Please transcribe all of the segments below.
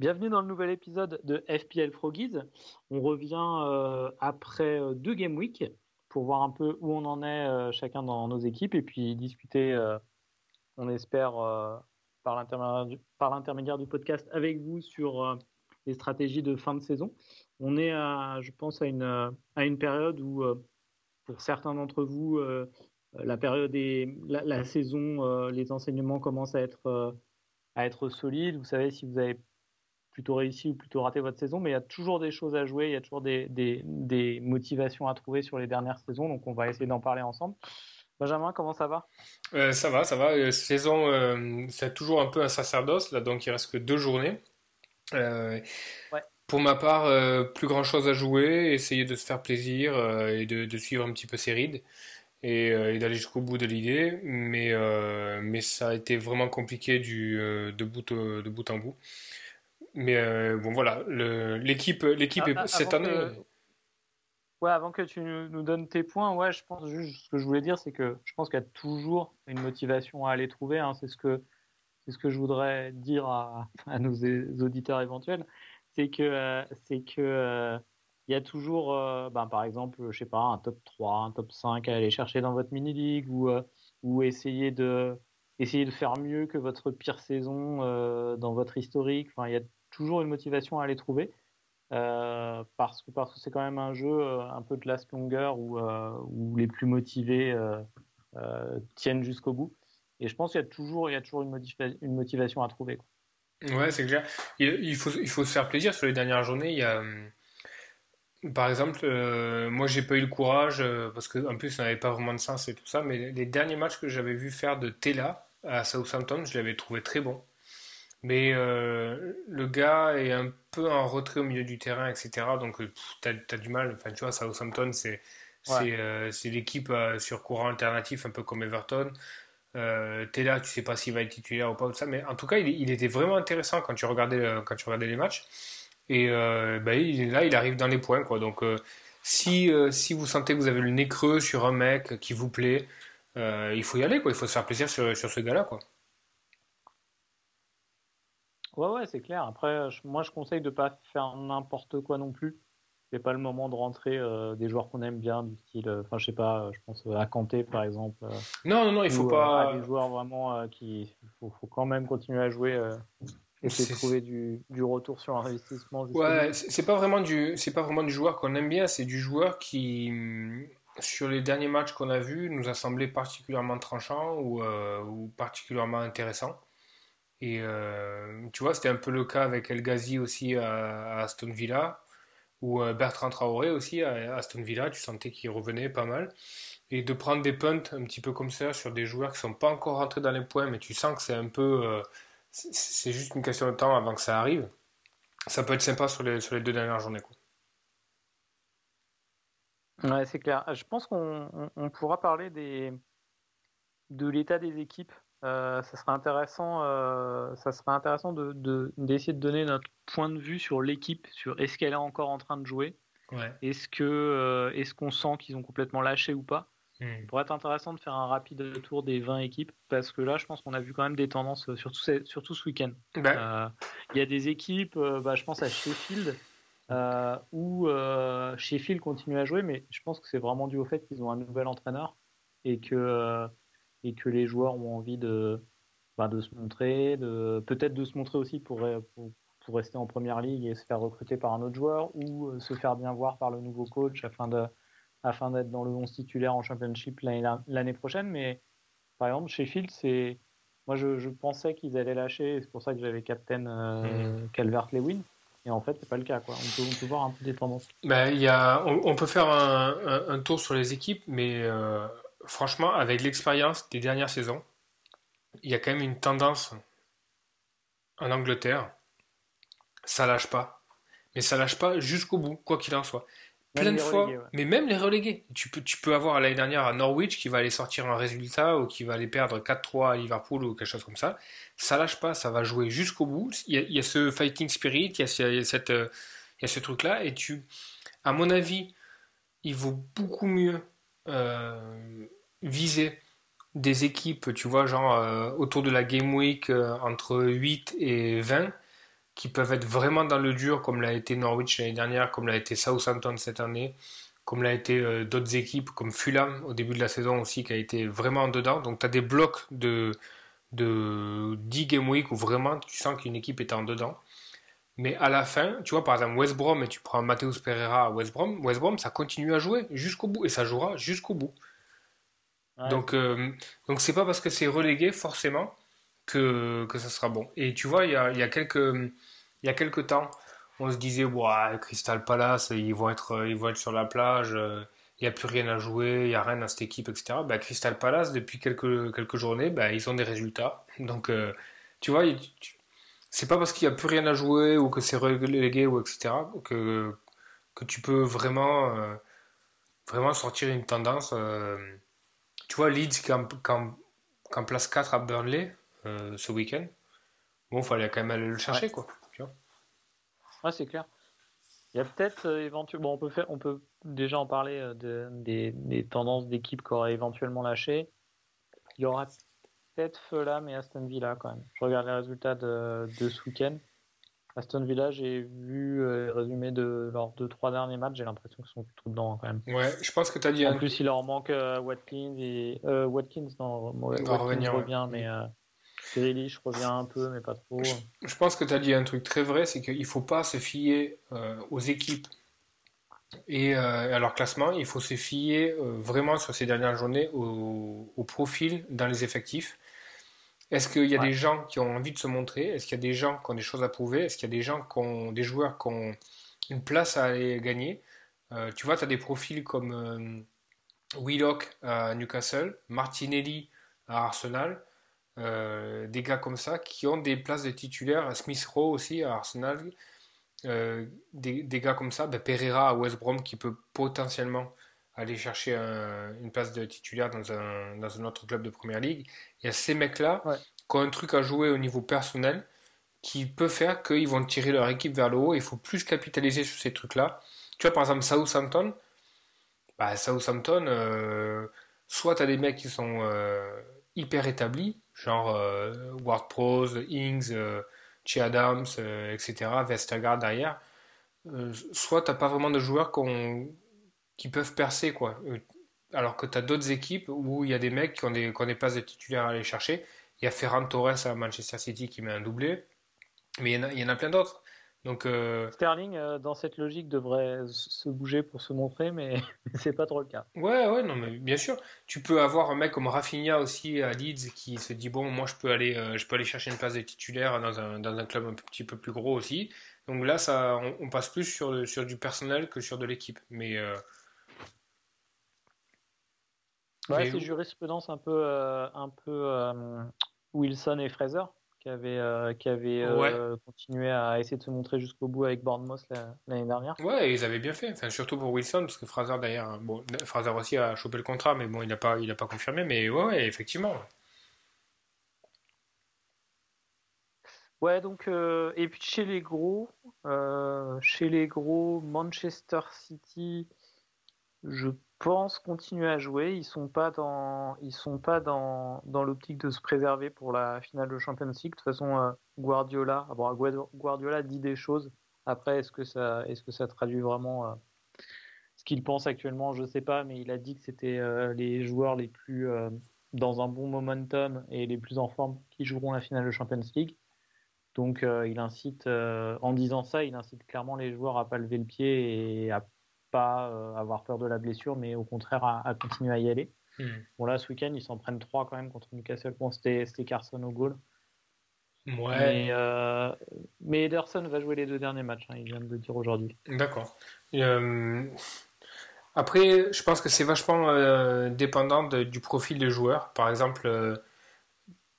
Bienvenue dans le nouvel épisode de FPL Froggies. On revient euh, après euh, deux Game Week pour voir un peu où on en est euh, chacun dans nos équipes et puis discuter, on espère, par l'intermédiaire du, podcast avec vous sur les stratégies de fin de saison. On est, je pense, à une, à une période où, pour certains d'entre vous, la période et la, la, saison, les enseignements commencent à être, à être solides. Vous savez, si vous avez plutôt réussi ou plutôt raté votre saison, mais il y a toujours des choses à jouer, il y a toujours des, des, motivations à trouver sur les dernières saisons, donc on va essayer d'en parler ensemble. Benjamin, comment ça va? Euh, Ça va, ça va. Euh, saison, euh, c'est toujours un peu un sacerdoce, là, donc il reste que deux journées. Pour ma part, plus grand chose à jouer, essayer de se faire plaisir et de, suivre un petit peu ses rides et, d'aller jusqu'au bout de l'idée, mais, mais ça a été vraiment compliqué du, de, bout, de bout en bout. Mais euh, bon, voilà, l'équipe l'équipe ah, cette année. Ouais, avant que tu nous donnes tes points, ouais, je pense juste ce que je voulais dire, c'est que je pense qu'il y a toujours une motivation à aller trouver. Hein, c'est ce que c'est ce que je voudrais dire à, à nos auditeurs éventuels, c'est que euh, c'est que euh, il y a toujours, ben, par exemple, je sais pas, un top 3, un top 5 à aller chercher dans votre mini league ou ou essayer de essayer de faire mieux que votre pire saison dans votre historique. Enfin, il y a toujours une motivation à les trouver. Euh, parce que parce que c'est quand même un jeu euh, un peu de last longueur où, euh, où les plus motivés tiennent jusqu'au bout. Et je pense qu'il y a toujours, il y a toujours une, motivation à trouver. Ouais, c'est clair. Il, faut, il faut se faire plaisir sur les dernières journées. Il y a, par exemple, moi j'ai pas eu le courage parce qu'en plus ça n'avait pas vraiment de sens et tout ça, mais les derniers matchs que j'avais vu faire de Tela à Southampton, je l'avais trouvé très bon. Mais euh, le gars est un peu en retrait au milieu du terrain, etc. Donc euh, tu as, du mal. Enfin, tu vois, Southampton, c'est euh, c'est l'équipe sur courant alternatif, un peu comme Everton. Euh, es là, tu sais pas s'il va être titulaire ou pas, tout ça. Mais en tout cas, il, il était vraiment intéressant quand tu regardais, quand tu regardais les matchs. Et bah, il, là, il arrive dans les points. Quoi. Donc si, si vous sentez que vous avez le nez creux sur un mec qui vous plaît, il faut y aller. Quoi. Il faut se faire plaisir sur, sur ce gars-là. Quoi. Ouais, ouais, c'est clair. Après, moi, je conseille de pas faire n'importe quoi non plus. C'est pas le moment de rentrer euh, des joueurs qu'on aime bien, du style, euh, enfin, je sais pas, euh, je pense à Kanté par exemple. non, non, non, il faut pas. des joueurs vraiment qui, faut, faut, quand même continuer à jouer. Essayer de trouver du, du, retour sur investissement. Ouais, c'est pas vraiment du, c'est pas vraiment du joueur qu'on aime bien, c'est du joueur qui, mm, sur les derniers matchs qu'on a vus, nous a semblé particulièrement tranchant ou, ou particulièrement intéressant. Et euh, tu vois, c'était un peu le cas avec El Ghazi aussi à, Aston Villa, ou euh, Bertrand Traoré aussi à Aston Villa, tu sentais qu'il revenait pas mal. Et de prendre des punts un petit peu comme ça sur des joueurs qui sont pas encore rentrés dans les points, mais tu sens que c'est un peu. Euh, c'est juste une question de temps avant que ça arrive. Ça peut être sympa sur les, deux dernières journées. Ouais, c'est clair. Je pense qu'on pourra parler des, de l'état des équipes ça serait intéressant, euh, ça serait intéressant de, d'essayer de, donner notre point de vue sur l'équipe, sur est-ce qu'elle est encore en train de jouer, est-ce que euh, est-ce qu'on sent qu'ils ont complètement lâché ou pas? Ça pourrait être intéressant de faire un rapide tour des 20 équipes parce que là, je pense qu'on a vu quand même des tendances, surtout, surtout ce week-end. Ben. Il y a des équipes, bah, je pense à Sheffield, où Sheffield continue à jouer, mais je pense que c'est vraiment dû au fait qu'ils ont un nouvel entraîneur et que et que les joueurs ont envie de, bah, de se montrer, de, peut-être de se montrer aussi pour, pour, rester en première ligue et se faire recruter par un autre joueur ou euh, se faire bien voir par le nouveau coach afin de afin d'être dans le 11 titulaire en championship l'année prochaine. Mais par exemple, Sheffield, c'est moi je, je pensais qu'ils allaient lâcher, c'est pour ça que j'avais captain euh, mmh. Calvert-Lewin. Et en fait, c'est pas le cas. Quoi. On, peut, on peut voir un peu des tendances. Ben, y a, on, peut faire un, un, tour sur les équipes, mais euh, franchement, avec l'expérience des dernières saisons, il y a quand même une tendance en Angleterre. Ça lâche pas. Mais ça lâche pas jusqu'au bout, quoi qu'il en soit. Plein de fois, mais même les relégués. Tu peux, tu peux avoir l'année dernière à Norwich qui va aller sortir un résultat ou qui va aller perdre 4-3 à Liverpool ou quelque chose comme ça. Ça lâche pas, ça va jouer jusqu'au bout. Il y, a, ce fighting spirit, il y a, cette, il y a ce truc-là. Et tu, à mon avis, il vaut beaucoup mieux euh, viser des équipes, tu vois, genre euh, autour de la Game Week euh, entre 8 et 20, qui peuvent être vraiment dans le dur, comme l'a été Norwich l'année dernière, comme l'a été Southampton cette année, comme l'a été euh, d'autres équipes, comme Fulham au début de la saison aussi, qui a été vraiment en dedans. Donc tu as des blocs de, de 10 game week où vraiment tu sens qu'une équipe est en dedans. Mais à la fin, tu vois, par exemple, West Brom, et tu prends Mateus Pereira à West Brom, West Brom, ça continue à jouer jusqu'au bout, et ça jouera jusqu'au bout. Donc, euh, donc c'est pas parce que c'est relégué, forcément, que, que ça sera bon. Et tu vois, il y a, y a, quelques, y a quelques temps, on se disait, ouais, Crystal Palace, ils vont être, ils vont être sur la plage, il n'y a plus rien à jouer, il n'y a rien dans cette équipe, etc. Bah, Crystal Palace, depuis quelques, quelques journées, bah, ils ont des résultats. Donc, euh, tu vois, c'est pas parce qu'il n'y a plus rien à jouer ou que c'est relégué ou etc. que, que tu peux vraiment, euh, vraiment sortir une tendance. Euh, tu vois, Leeds qui en, place 4 à Burnley euh, ce week-end, bon, il fallait quand même aller le chercher, quoi. Tu vois ouais, c'est clair. Il y a peut-être éventuellement, on peut faire, on peut déjà en parler de, des, des tendances d'équipes qui auraient éventuellement lâché. Il y aura peut-être Fulham et Aston Villa quand même. Je regarde les résultats de, ce week-end. Aston Villa, j'ai vu euh, résumé de leurs deux trois derniers matchs, j'ai l'impression qu'ils sont tout dedans quand même. Ouais, je pense que tu as dit. En plus, il leur manque euh, Watkins et euh, Watkins, non, Watkins revenir, revient, mais euh, je reviens un peu, mais pas trop. Je, pense que tu as dit un truc très vrai, c'est qu'il faut pas se fier aux équipes et à leur classement, il faut se fier vraiment sur ces dernières journées au, au profil dans les effectifs. Est-ce qu'il y a des gens qui ont envie de se montrer? Est-ce qu'il y a des gens qui ont des choses à prouver? Est-ce qu'il y a des gens qui ont des joueurs qui ont une place à aller gagner? Euh, Tu vois, tu as des profils comme euh, Willock à Newcastle, Martinelli à Arsenal, euh, des gars comme ça qui ont des places de titulaires, Smith Rowe aussi à Arsenal, des, gars comme ça, ben Pereira à West Brom qui peut potentiellement aller chercher une place de titulaire dans un, dans un autre club de première ligue. Il y a ces mecs-là qui ont un truc à jouer au niveau personnel qui peut faire qu'ils vont tirer leur équipe vers le haut. Il faut plus capitaliser sur ces trucs-là. Tu vois, par exemple, Southampton, bah, Southampton, euh, soit tu as des mecs qui sont euh, hyper établis, genre euh, Ward Prose, Ings, Che Adams, etc., Vestergaard derrière, soit tu n'as pas vraiment de joueurs qui ont qui peuvent percer, quoi. Euh, alors que tu as d'autres équipes où il y a des mecs qui ont des, qui ont des places de titulaires à aller chercher. Il y a Ferran Torres à Manchester City qui met un doublé, mais il y en a, y en a plein d'autres. Donc, euh, Sterling, euh, dans cette logique, devrait se bouger pour se montrer, mais c'est pas trop le cas. Ouais, ouais, non, mais bien sûr. Tu peux avoir un mec comme Rafinha aussi à Leeds qui se dit bon, moi je peux aller, je peux aller chercher une place de titulaire dans un, dans un club un petit peu plus gros aussi. Donc là, ça, on, passe plus sur, sur du personnel que sur de l'équipe. Mais Ouais, c'est jurisprudence un peu, euh, un peu euh, Wilson et Fraser qui avaient, euh, qui avaient continué à essayer de se montrer jusqu'au bout avec Bournemouth l'année dernière. Ouais, ils avaient bien fait. Enfin, surtout pour Wilson, parce que Fraser derrière, bon, Fraser aussi a chopé le contrat, mais bon, il n'a pas, il a pas confirmé. Mais ouais, effectivement. Ouais, donc, et puis chez les gros, chez les gros, Manchester City, je pense continuer à jouer. Ils sont pas dans, ils sont pas dans, dans l'optique de se préserver pour la finale de Champions League. De toute façon, euh, Guardiola, Guardiola dit des choses. Après, est-ce que ça, est-ce que ça traduit vraiment euh, ce qu'il pense actuellement? Je sais pas, mais il a dit que c'était euh, les joueurs les plus dans un bon momentum et les plus en forme qui joueront la finale de Champions League. Donc, il incite, en disant ça, il incite clairement les joueurs à pas lever le pied et à pas euh, avoir peur de la blessure, mais au contraire à, continuer à y aller. Hmm. Bon, là, ce week-end, ils s'en prennent trois quand même contre Newcastle. Bon, c'était Carson au goal. Ouais. Mais, euh, mais, Ederson va jouer les deux derniers matchs, hein, il vient de le dire aujourd'hui. D'accord. Euh, après, je pense que c'est vachement dépendant du profil des joueurs. Par exemple,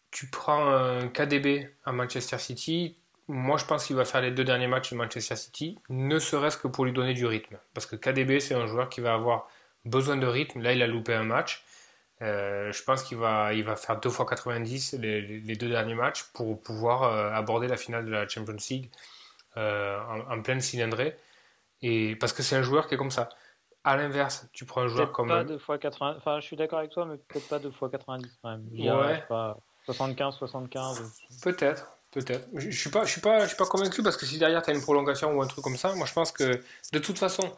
tu prends un KDB à Manchester City, moi, je pense qu'il va faire les deux derniers matchs de Manchester City, ne serait-ce que pour lui donner du rythme. Parce que KDB, c'est un joueur qui va avoir besoin de rythme. Là, il a loupé un match. Euh, je pense qu'il va, il va faire deux fois 90 les, deux derniers matchs pour pouvoir euh, aborder la finale de la Champions League euh, en, pleine cylindrée. Et parce que c'est un joueur qui est comme ça. À l'inverse, tu prends un joueur comme. Pas deux fois 80. Enfin, je suis d'accord avec toi, mais peut-être pas deux fois 90 quand même. Ouais. 75, 75. Peut-être. Peut-être. Je je suis pas, je suis pas convaincu parce que si derrière tu as une prolongation ou un truc comme ça, moi je pense que de toute façon,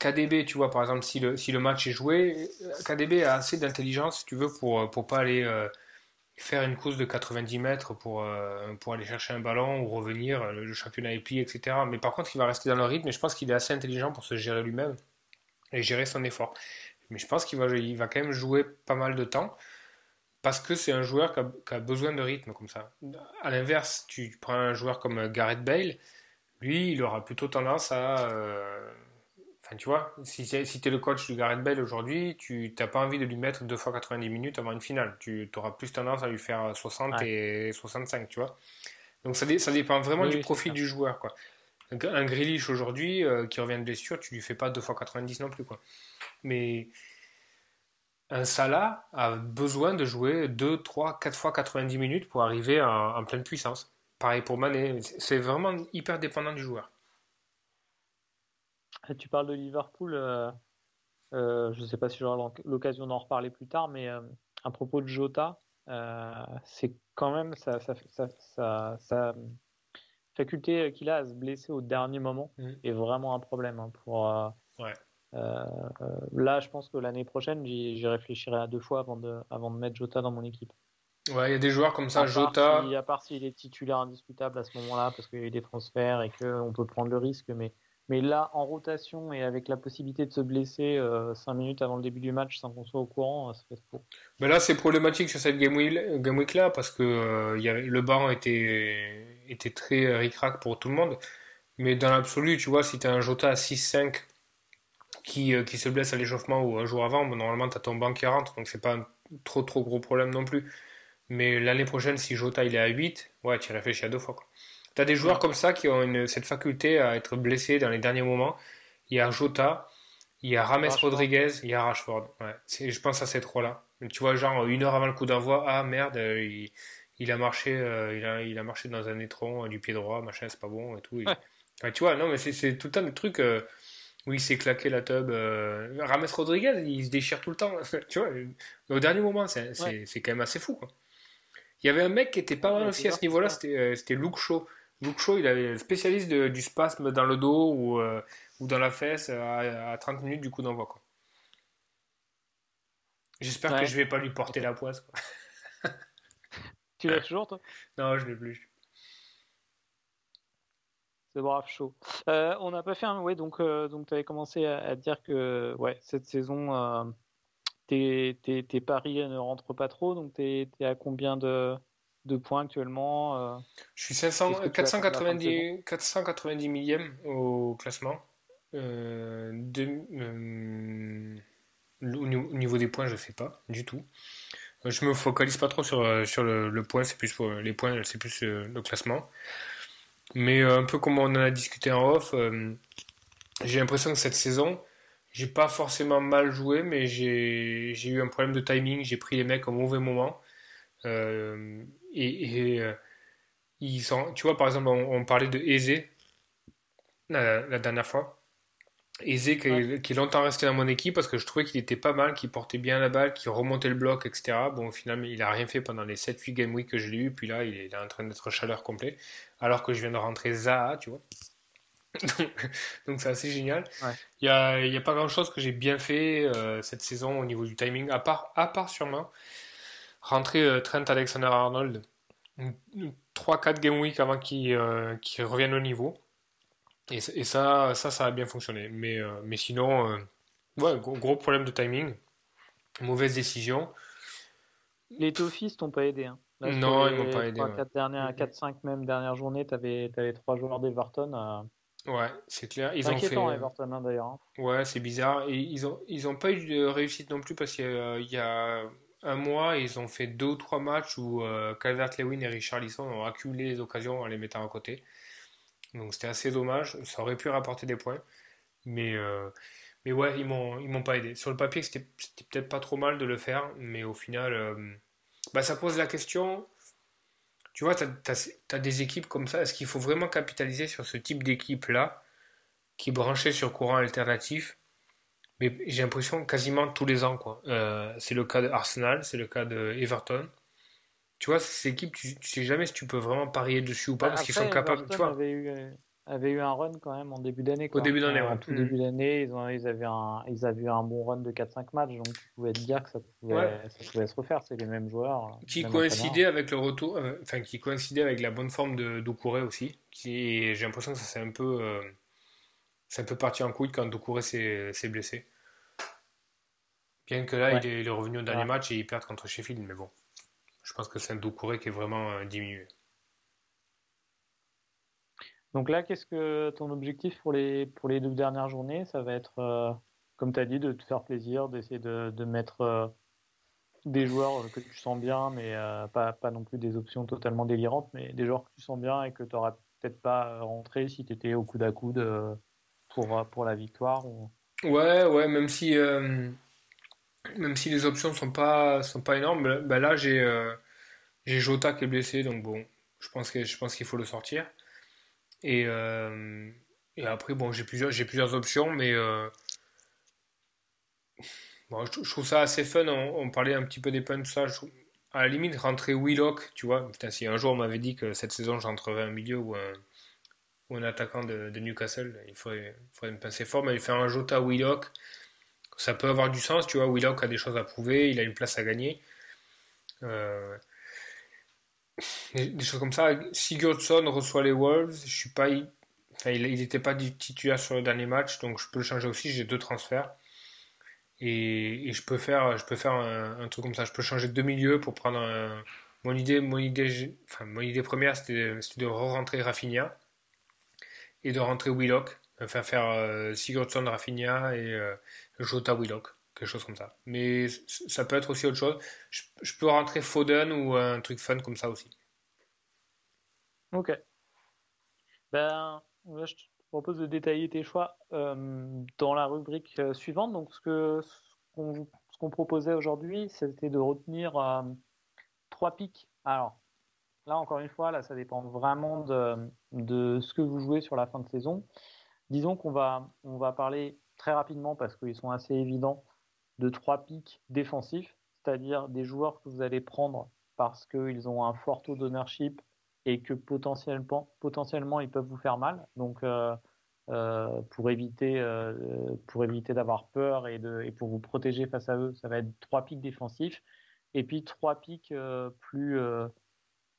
KDB, tu vois, par exemple, si le, match est joué, KDB a assez d'intelligence, si tu veux, pour pour pas aller euh, faire une course de 90 mètres pour euh, pour aller chercher un ballon ou revenir, le, championnat est plié, etc. Mais par contre, il va rester dans le rythme et je pense qu'il est assez intelligent pour se gérer lui-même et gérer son effort. Mais je pense qu'il va, il va quand même jouer pas mal de temps parce que c'est un joueur qui a, besoin de rythme comme ça. À l'inverse, tu prends un joueur comme Gareth Bale, lui, il aura plutôt tendance à. Euh, enfin, tu vois, si, si tu es le coach du Gareth Bale aujourd'hui, tu n'as pas envie de lui mettre deux fois 90 minutes avant une finale. Tu auras plus tendance à lui faire 60 et 65, tu vois. Donc ça, ça dépend vraiment du profil du joueur, quoi. Un Grealish aujourd'hui euh, qui revient de blessure, tu lui fais pas deux fois 90 non plus, quoi. Mais un Salah a besoin de jouer 2, 3, 4 fois 90 minutes pour arriver en, pleine puissance. Pareil pour Mané, c'est vraiment hyper dépendant du joueur. Tu parles de Liverpool, euh, euh, je ne sais pas si j'aurai l'occasion d'en reparler plus tard, mais euh, à propos de Jota, c'est quand même sa, faculté qu'il a à se blesser au dernier moment mmh. est vraiment un problème hein, pour, ouais. Euh, euh, là, je pense que l'année prochaine, j'y réfléchirai à deux fois avant de, avant de mettre Jota dans mon équipe. Ouais, il y a des joueurs comme ça, Jota. à part s'il est titulaire indiscutable à ce moment-là, parce qu'il y a eu des transferts et qu'on peut prendre le risque, mais, mais là, en rotation et avec la possibilité de se blesser euh, 5 minutes avant le début du match sans qu'on soit au courant, euh, ça fait trop. Mais là, c'est problématique sur cette game week-là, parce que euh, y avait, le banc était, était très ric-rac pour tout le monde. Mais dans l'absolu, tu vois, si tu as un Jota à 6-5 qui, euh, qui se blesse à l'échauffement ou un jour avant, normalement tu as ton banc qui rentre, donc c'est pas un trop trop gros problème non plus. Mais l'année prochaine, si Jota il est à 8, ouais, tu réfléchis à deux fois. Tu as des joueurs comme ça qui ont une, cette faculté à être blessés dans les derniers moments. Il y a Jota, il y a Rames Rodriguez, il y a Rashford. Ouais, je pense à ces trois-là. Tu vois, genre une heure avant le coup d'envoi, ah merde, euh, il, il, a marché, euh, il, a, il a marché dans un étron du pied droit, machin, c'est pas bon et tout. tu vois, non, mais c'est tout un truc. Oui, il s'est claqué la tub. Euh... Rames Rodriguez, il se déchire tout le temps. tu vois, au dernier moment, c'est quand même assez fou. Quoi. Il y avait un mec qui était pas mal aussi à ce niveau-là, c'était euh, Luke Shaw. Luke Shaw, il avait spécialiste du spasme dans le dos ou, euh, ou dans la fesse à, 30 minutes du coup d'envoi. J'espère que je vais pas lui porter la poisse. Quoi. tu l'as toujours, toi? Non, je l'ai plus. C'est brave chaud. Euh, on n'a pas fait un. Ouais, donc, euh, donc tu avais commencé à, dire que ouais, cette saison, euh, tes, tes, paris ne rentrent pas trop. Donc, tu es, à combien de, de points actuellement Je suis 500, 490, 490 millième au classement. De, au niveau des points, je ne sais pas du tout. Je me focalise pas trop sur, sur le, le point, c'est plus pour les points, c'est plus le classement. Mais euh, un peu comme on en a discuté en off, euh, j'ai l'impression que cette saison, j'ai pas forcément mal joué, mais j'ai eu un problème de timing. J'ai pris les mecs au mauvais moment. Euh, et, ils sont, tu vois, par exemple, on, parlait de Aizé la, dernière fois. Aizé qui, est longtemps resté dans mon équipe parce que je trouvais qu'il était pas mal, qu'il portait bien la balle, qu'il remontait le bloc, etc. Bon, au final, il a rien fait pendant les 7-8 game week que je l'ai eu, puis là, il est en train d'être chaleur complet alors que je viens de rentrer Zaha, tu vois. Donc c'est assez génial. Il n'y a, y a, pas grand chose que j'ai bien fait euh, cette saison au niveau du timing, à part, à part sûrement rentrer euh, Trent Alexander-Arnold 3-4 game week avant qu'il euh, revienne au niveau. Et, et, ça, ça, ça a bien fonctionné. Mais, mais sinon, ouais, gros, problème de timing, mauvaise décision. Les Toffees t'ont pas aidé. Hein non, ils m'ont pas aidé. 4-5 même dernière journée, tu avais, avais 3 joueurs d'Everton. Euh... Ouais, c'est clair. Ils ont fait... Everton hein, d'ailleurs. Hein. Ouais, c'est bizarre. Et ils ont, ils ont pas eu de réussite non plus parce qu'il y, a un mois, ils ont fait 2 ou 3 matchs où euh, Calvert-Lewin et Richard Lisson ont accumulé les occasions en les mettant à côté. Donc c'était assez dommage. Ça aurait pu rapporter des points. Mais, euh, ouais, ils m'ont, pas aidé. Sur le papier, c'était, peut-être pas trop mal de le faire, mais au final. Euh, bah, ça pose la question. Tu vois, tu as, des équipes comme ça. Est-ce qu'il faut vraiment capitaliser sur ce type d'équipe-là, qui est sur courant alternatif? Mais j'ai l'impression quasiment tous les ans. Euh, c'est le cas de Arsenal, c'est le cas de. Tu vois, ces équipes, tu, tu sais jamais si tu peux vraiment parier dessus ou pas Bah, parce qu'ils sont capables. Tu vois, avait eu, euh, avait eu un run quand même en début d'année. quoi. début d'année, En ouais. tout début d'année, ils, ont- ils, avaient un, ils avaient eu un bon run de 4-5 matchs, donc tu pouvais te dire que ça pouvait, Ouais. ça pouvait se refaire. C'est les mêmes joueurs. qui même coïncidait avec le retour, euh, enfin qui coïncidait avec la bonne forme de Doucouré aussi. Qui, j'ai l'impression que ça s'est un peu, euh, c'est un peu parti en couille quand Doucouré s'est, blessé. Bien que là, Ouais. il, est, il est revenu au dernier match et il perd contre Sheffield, mais bon, je pense que c'est un Doucouré qui est vraiment euh, diminué. Donc là, qu'est-ce que ton objectif pour les, pour les deux dernières journées? Ça va être, euh, comme tu as dit, de te faire plaisir, d'essayer de, de mettre euh, des joueurs que tu sens bien, mais euh, pas, pas non plus des options totalement délirantes, mais des joueurs que tu sens bien et que tu n'auras peut-être pas rentré si tu étais au coude à coude pour, pour la victoire. Ou... Ouais, ouais, même si, même si les options sont pas, sont pas énormes, bah là j'ai, euh, j'ai Jota qui est blessé, donc bon, je pense que, je pense qu'il faut le sortir. Et, euh, et après, bon, j'ai plusieurs, j'ai plusieurs options, mais euh, bon, je, trouve ça assez fun. On, parlait un petit peu des punts, ça. À la limite, rentrer Willock, tu vois. Putain, si un jour on m'avait dit que cette saison j'entrerais un milieu ou un, attaquant de, Newcastle, il faudrait, il faudrait me passer fort. Mais faire un Jota Willock, ça peut avoir du sens, tu vois. Willock a des choses à prouver, il a une place à gagner. Euh, des, choses comme ça. Sigurdsson reçoit les Wolves. Je suis pas, il n'était pas titulaire sur le dernier match, donc je peux le changer aussi. J'ai deux transferts et, je peux faire, je peux faire un, truc comme ça. Je peux changer deux milieux pour prendre un. Mon idée, mon idée, enfin, mon idée première, c'était c'était de re-rentrer Rafinha et de rentrer Willock, enfin faire euh, Sigurdsson, Rafinha et euh, Jota Willock, quelque chose comme ça. Mais ça peut être aussi autre chose. Je, peux rentrer Foden ou un truc fun comme ça aussi. Ok. Ben, je te propose de détailler tes choix euh, dans la rubrique euh, suivante. Donc, ce ce qu'on proposait aujourd'hui, c'était de retenir euh, trois pics. Alors, là, encore une fois, là, ça dépend vraiment de, de ce que vous jouez sur la fin de saison. Disons qu'on va, on va parler très rapidement parce qu'ils sont assez évidents de trois pics défensifs, c'est-à-dire des joueurs que vous allez prendre parce qu'ils ont un fort taux d'ownership et que potentiellement, potentiellement ils peuvent vous faire mal. Donc, euh, euh, pour éviter, euh, éviter d'avoir peur et, de, et pour vous protéger face à eux, ça va être trois pics défensifs. Et puis trois pics plus,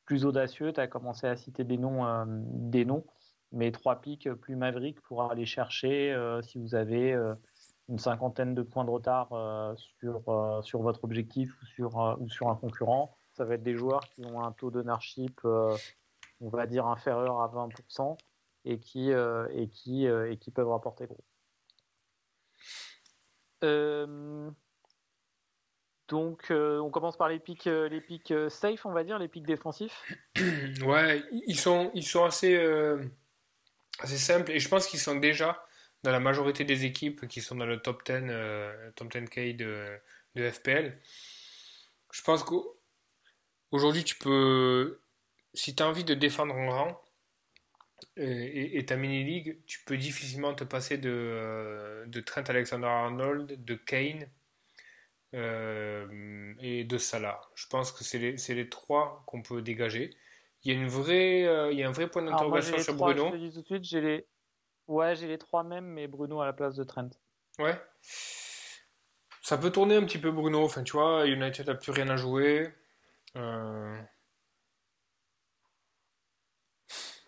plus audacieux. Tu as commencé à citer des noms, des noms, mais trois pics plus maverick pour aller chercher euh, si vous avez euh, une cinquantaine de points de retard euh, sur, sur votre objectif ou sur, ou sur un concurrent. Ça va être des joueurs qui ont un taux d'ownership, on va dire, inférieur à 20% et qui, et qui, et qui peuvent rapporter gros. Donc, on commence par les pics, les pics safe, on va dire, les pics défensifs. Ouais, ils sont, ils sont assez, assez simples et je pense qu'ils sont déjà dans la majorité des équipes qui sont dans le top 10, euh, top 10K de, FPL. Je pense qu'aujourd'hui, tu peux, si tu as envie de défendre en rang euh, et, ta mini-league, tu peux difficilement te passer de, euh, Trent Alexander-Arnold, de Kane euh, et de Salah. Je pense que c'est les, c'est les trois qu'on peut dégager. Il y a, une vraie, euh, il y a un vrai point d'interrogation sur trois, Bruno. je te dis tout de suite, j'ai les... Ouais, j'ai les trois mêmes, mais Bruno à la place de Trent. Ouais. Ça peut tourner un petit peu Bruno. Enfin, tu vois, United n'a plus rien à jouer. Euh,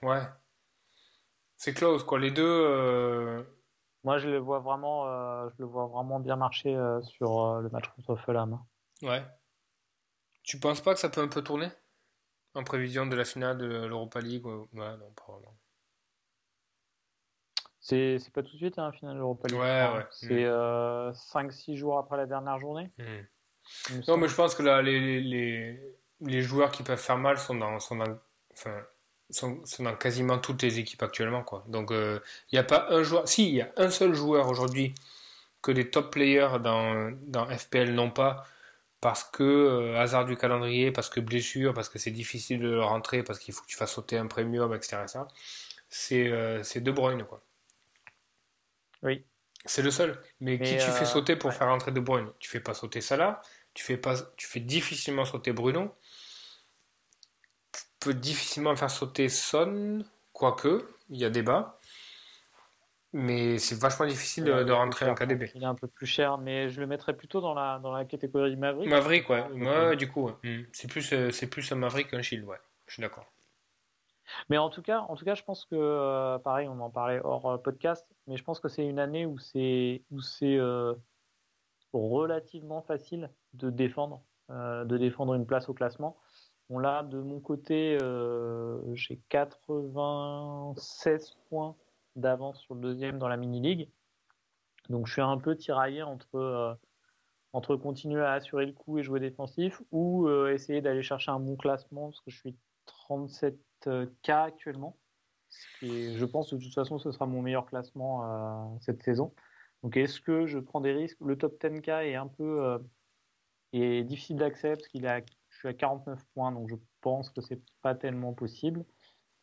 Ouais. C'est close, quoi. Les deux. euh, Moi, je le vois vraiment, euh, je le vois vraiment bien marcher sur le match contre Fulham. Ouais. Tu penses pas que ça peut un peu tourner? En prévision de la finale de l'Europa League? Ouais, non, vraiment. C'est c'est pas tout de suite, hein, finale Europa League. Ouais, je crois, ouais. hein. C'est euh, 5-6 jours après la dernière journée. Me Non, mais je pense que là, les, les, les, joueurs qui peuvent faire mal sont dans, sont dans, enfin, sont, sont dans quasiment toutes les équipes actuellement, quoi. Donc, il n'y a pas un joueur. Si, il y a un seul joueur aujourd'hui que les top players dans, dans FPL n'ont pas parce que euh, hasard du calendrier, parce que blessure, parce que c'est difficile de rentrer, parce qu'il faut que tu fasses sauter un premium, etc. C'est euh, c'est De Bruyne, quoi. Oui. C'est le seul. Mais, Mais, qui tu euh, fais sauter pour ouais. faire rentrer De Bruyne? Tu fais pas sauter Salah, tu fais pas, tu fais difficilement sauter Bruno. peux difficilement faire sauter Son, quoique, il y a débat. Mais c'est vachement difficile de, rentrer en KDB. Il est un peu plus cher, mais je le mettrais plutôt dans la, dans la catégorie Maverick. Maverick, ouais. Moi, du coup, hmm. c'est plus, euh, c'est plus un Maverick qu'un Shield, ouais. Je suis d'accord. Mais en tout cas, en tout cas, je pense que, euh, pareil, on en parlait hors euh, podcast, mais je pense que c'est une année où c'est, où c'est relativement facile de défendre, de défendre une place au classement. Bon là, de mon côté, j'ai 96 points d'avance sur le deuxième dans la mini-league. Donc je suis un peu tiraillé entre, euh, entre continuer à assurer le coup et jouer défensif ou euh, essayer d'aller chercher un bon classement parce que je suis 37K actuellement. Et je pense que de toute façon ce sera mon meilleur classement euh, cette saison. Donc est-ce que je prends des risques? Le top 10K est un peu est difficile d'accès parce qu'il a, je suis à 49 points donc je pense que c'est pas tellement possible.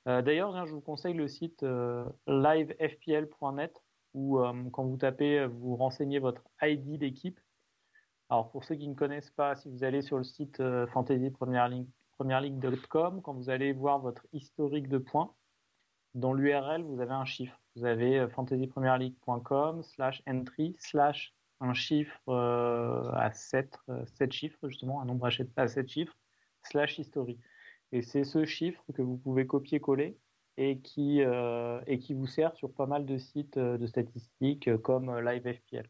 Euh, d'ailleurs, je vous conseille le site euh, livefpl.net où euh, quand vous tapez, vous renseignez votre ID d'équipe. Alors pour ceux qui ne connaissent pas, si vous allez sur le site fantasy quand vous allez voir votre historique de points, dans l'URL, vous avez un chiffre. Vous avez fantasypremierleague.com slash entry slash un chiffre à 7, 7 chiffres, justement, un nombre à 7 chiffres, slash historique. Et c'est ce chiffre que vous pouvez copier-coller et qui, euh, et qui vous sert sur pas mal de sites euh, de statistiques euh, comme LiveFPL.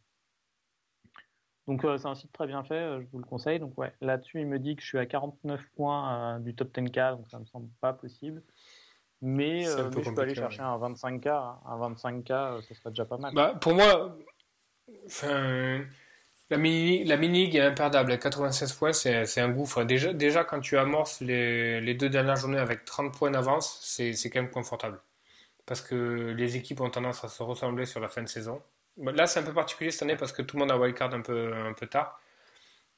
Donc c'est un site très bien fait, je vous le conseille. Donc ouais, là-dessus, il me dit que je suis à 49 points du top 10K, donc ça me semble pas possible. Mais, je peux aller chercher un 25K. Un 25K, ça serait déjà pas mal. Bah, pour moi, enfin, la mini, la mini est imperdable. À 96 points, c'est un gouffre. Déjà, déjà, quand tu amorces les, les deux dernières journées avec 30 points d'avance, c'est quand même confortable. Parce que les équipes ont tendance à se ressembler sur la fin de saison. Là, c'est un peu particulier cette année parce que tout le monde a wildcard un peu, un peu tard.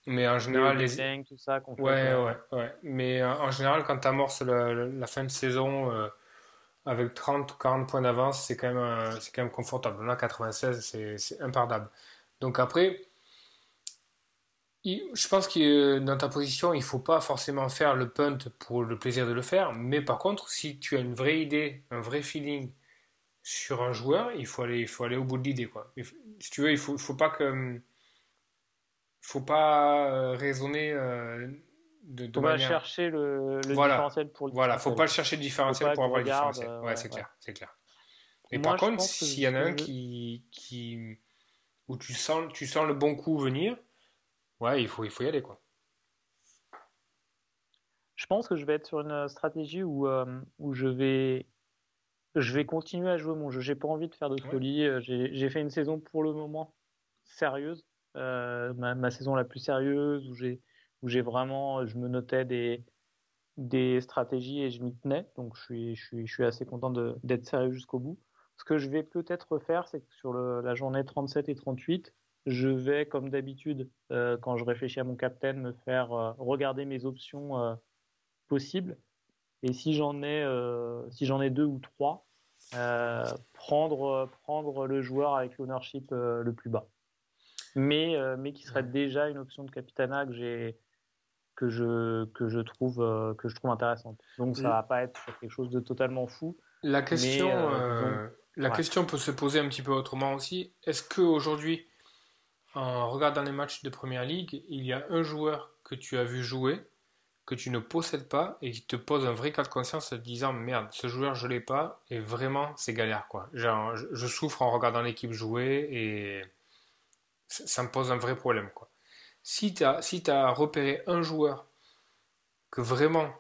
Mais en général, les. tout ça ouais, ouais, ouais. Mais euh, en général, quand tu amorces la, fin de saison euh, avec 30 40 points d'avance, c'est quand, même, c'est quand même confortable. Là, 96, c'est imperdable. Donc après je pense que dans ta position, il faut pas forcément faire le punt pour le plaisir de le faire, mais par contre, si tu as une vraie idée, un vrai feeling sur un joueur, il faut aller, il faut aller au bout de l'idée, quoi. Si tu veux, il faut, faut pas que, faut pas euh, raisonner euh, de, de manière... chercher le, le différentiel pour le Voilà, faut pas chercher le différentiel pour avoir le différentiel. Euh, ouais, c'est clair, c'est clair. Et par contre, s'il y en a un qui, qui, où tu sens, tu sens le bon coup venir Ouais, il faut, il faut y aller, quoi. Je pense que je vais être sur une stratégie où, euh, où je vais je vais continuer à jouer mon jeu. J'ai pas envie de faire de folie. Euh, j'ai fait une saison pour le moment sérieuse, euh, ma, saison la plus sérieuse où j'ai où j'ai vraiment, je me notais des des stratégies et je m'y tenais. Donc je suis je suis je suis assez content d'être sérieux jusqu'au bout. Ce que je vais peut-être faire, c'est que sur le, la journée 37 et 38, je vais, comme d'habitude, euh, quand je réfléchis à mon captain, me faire euh, regarder mes options euh, possibles. Et si j'en ai, si j'en ai deux ou trois, prendre, prendre le joueur avec l'ownership le plus bas. Mais, mais qui serait déjà une option de capitana que j'ai que je que je trouve que je trouve intéressante. Donc ça va pas être quelque chose de totalement fou. La question la question peut se poser un petit peu autrement aussi. Est-ce que aujourd'hui en regardant les matchs de Première Ligue, il y a un joueur que tu as vu jouer, que tu ne possèdes pas et qui te pose un vrai cas de conscience en te disant merde, ce joueur je l'ai pas et vraiment c'est galère quoi. Je, souffre en regardant l'équipe jouer et ça me pose un vrai problème quoi. Si tu as, si as repéré un joueur que vraiment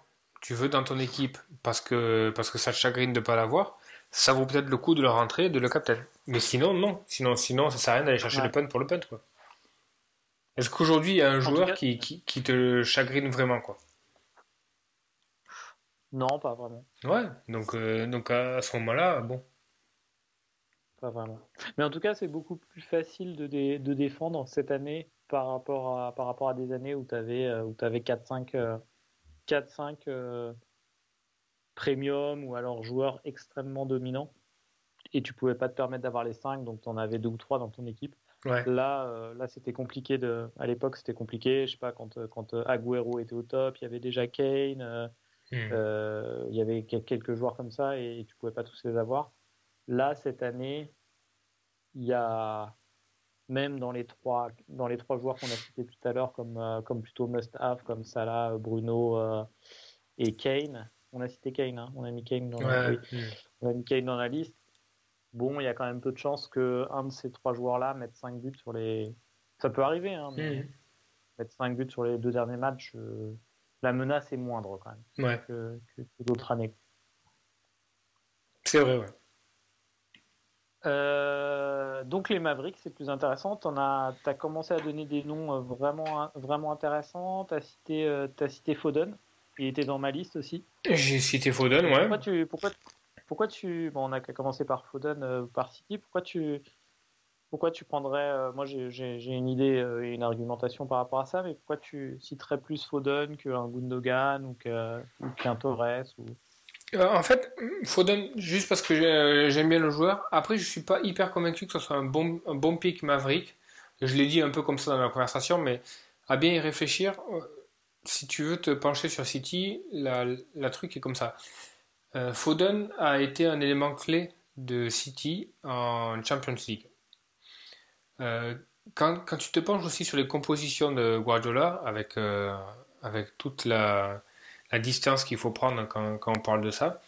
tu veux dans ton équipe parce que, parce que ça te chagrine de ne pas l'avoir, ça vaut peut-être le coup de le rentrer, de le capter. Mais sinon, non. Sinon, sinon ça sert à rien d'aller chercher le punt pour le punt, quoi. Est-ce qu'aujourd'hui, il y a un joueur qui, qui, qui, te chagrine vraiment, quoi? Non, pas vraiment. Ouais, donc, euh, donc à ce moment-là, bon. Pas vraiment. Mais en tout cas, c'est beaucoup plus facile de, de défendre cette année par rapport à, par rapport à des années où tu avais, euh, avais 4-5 4-5 euh, premium ou alors joueurs extrêmement dominants et tu pouvais pas te permettre d'avoir les 5, donc tu en avais deux ou trois dans ton équipe. Là, euh, là c'était compliqué. De... À l'époque, c'était compliqué. Je sais pas, quand, quand euh, Agüero était au top, il y avait déjà Kane. Hmm. Euh, il y avait quelques joueurs comme ça et tu pouvais pas tous les avoir. Là, cette année, il y a même dans les trois, dans les trois joueurs qu'on a cités tout à l'heure, comme, euh, comme plutôt must-have, comme Salah, Bruno euh, et Kane. On a cité Kane, hein. on a mis Kane dans, la... on a mis Kane dans la liste. Bon, il y a quand même peu de chances que un de ces trois joueurs-là mette 5 buts sur les. Ça peut arriver, hein, mais hmm. mettre 5 buts sur les deux derniers matchs la menace est moindre quand même que, d'autres années. C'est vrai, ouais. Euh, donc les Mavericks, c'est plus intéressant. Tu as, as, commencé à donner des noms euh, vraiment, vraiment intéressants. Tu as, cité, euh, as cité Foden. Il était dans ma liste aussi. J'ai cité Foden, ouais. Pourquoi tu, pourquoi, pourquoi tu, bon, on a commencé par Foden, par City. Pourquoi tu, pourquoi tu prendrais, euh, moi j'ai une idée euh, et une argumentation par rapport à ça, mais pourquoi tu citerais plus Foden qu'un Gundogan ou qu'un Torres ou... Euh, en fait, Foden, juste parce que j'aime bien le joueur. Après, je suis pas hyper convaincu que ce soit un bon, un bon pick Maverick. Je l'ai dit un peu comme ça dans la conversation, mais à bien y réfléchir, si tu veux te pencher sur City, la, truc est comme ça. Foden a été un élément clé de City en Champions League. Euh, quand, tu te penches aussi sur les compositions de Guardiola, avec, euh, toute la, distance qu'il faut prendre quand, quand, on parle de ça,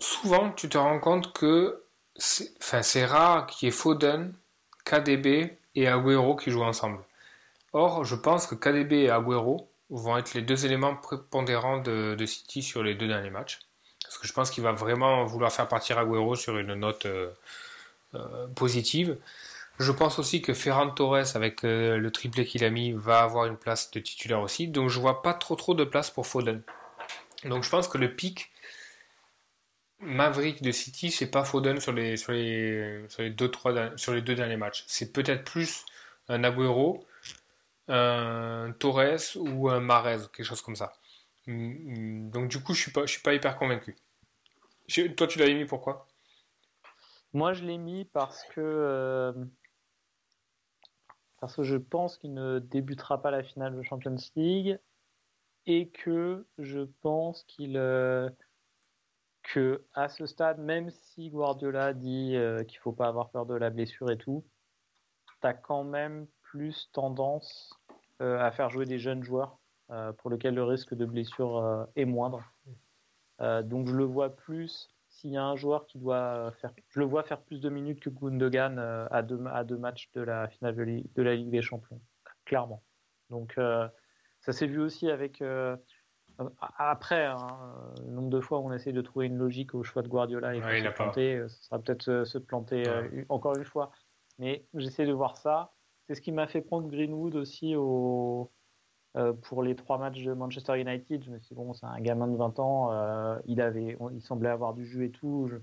souvent tu te rends compte que c'est rare qu'il y ait Foden, KDB et Agüero qui jouent ensemble. Or, je pense que KDB et Agüero vont être les deux éléments prépondérants de, City sur les deux derniers matchs. Parce que je pense qu'il va vraiment vouloir faire partir Agüero sur une note euh, euh, positive. Je pense aussi que Ferran Torres, avec euh, le triplé qu'il a mis, va avoir une place de titulaire aussi. Donc je vois pas trop trop de place pour Foden. Donc je pense que le pic Maverick de City, c'est pas Foden sur les, sur les, sur les, deux, trois, sur les deux derniers matchs. C'est peut-être plus un Agüero, Torres ou un Marez, quelque chose comme ça. Mm, mm, donc du coup, je suis pas, je suis pas hyper convaincu. Toi, tu l'avais mis pourquoi? Moi, je l'ai mis parce que euh, parce que je pense qu'il ne débutera pas la finale de Champions League et que je pense qu'il euh, que à ce stade, même si Guardiola dit euh, qu'il faut pas avoir peur de la blessure et tout, tu as quand même plus tendance à faire jouer des jeunes joueurs pour lesquels le risque de blessure est moindre. donc je le vois plus s'il y a un joueur qui doit faire, je le vois faire plus de minutes que Gundogan euh, à deux, à deux matchs de la finale de, la Ligue des Champions, clairement. Donc euh, ça s'est vu aussi avec euh, après hein, le nombre de fois où on essaie de trouver une logique au choix de Guardiola et ouais, se planter, ce sera peut-être se, planter encore une fois. Mais j'essaie de voir ça. C'est ce qui m'a fait prendre Greenwood aussi au euh, pour les trois matchs de Manchester United, je me suis dit, bon, c'est un gamin de 20 ans, euh, il, avait, il semblait avoir du jeu et tout. Je,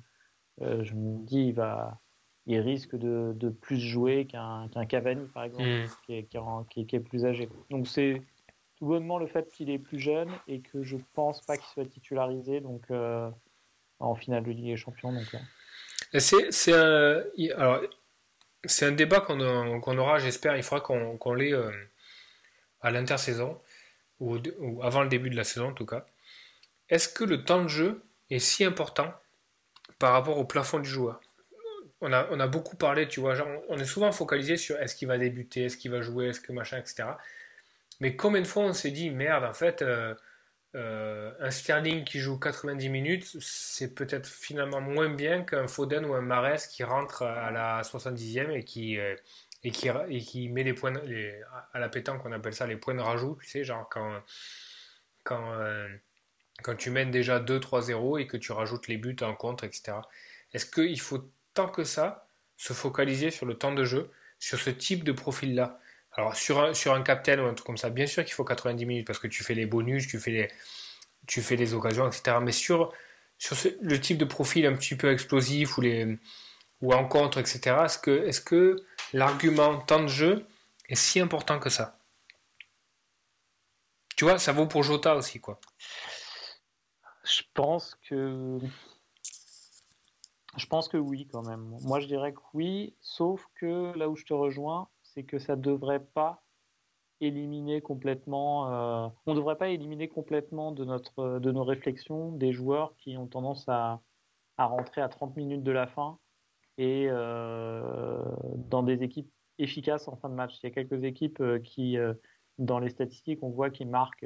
euh, je me dis, il, va, il risque de, de plus jouer qu'un Cavani, par exemple, mm. qui, est, qui, qui, est, plus âgé. Donc, c'est tout bonnement le fait qu'il est plus jeune et que je pense pas qu'il soit titularisé donc, en finale de Ligue des Champions. Donc, c'est un, alors, un débat qu'on aura, j'espère. Il faudra qu'on l'ait à l'intersaison, ou, avant le début de la saison en tout cas, est-ce que le temps de jeu est si important par rapport au plafond du joueur? On a, on a beaucoup parlé, tu vois, on est souvent focalisé sur est-ce qu'il va débuter, est-ce qu'il va jouer, est-ce que machin, etc. Mais combien de fois on s'est dit, merde, en fait, euh, euh, un Sterling qui joue 90 minutes, c'est peut-être finalement moins bien qu'un Foden ou un Mares qui rentre à la 70e et qui, euh, et qui, et qui met les points à la pétanque, on appelle ça les points de rajout, tu sais, genre quand, quand, euh, quand tu mènes déjà 2-3-0 et que tu rajoutes les buts en contre, etc. Est-ce qu'il faut tant que ça se focaliser sur le temps de jeu, sur ce type de profil-là? Alors sur un, sur captain ou un truc comme ça, bien sûr qu'il faut 90 minutes parce que tu fais les bonus, tu fais les, occasions, etc. Mais sur, le type de profil un petit peu explosif ou les ou en contre, etc. Est-ce que, est l'argument temps de jeu est si important que ça? Tu vois, ça vaut pour Jota aussi, quoi. Je pense que. Je pense que oui, quand même. Moi, je dirais que oui, sauf que là où je te rejoins, c'est que ça devrait pas éliminer complètement, euh, on ne devrait pas éliminer complètement de, notre, de nos réflexions des joueurs qui ont tendance à, à rentrer à 30 minutes de la fin et euh, dans des équipes efficaces en fin de match. Il y a quelques équipes euh, qui, dans les statistiques, on voit qu'ils marquent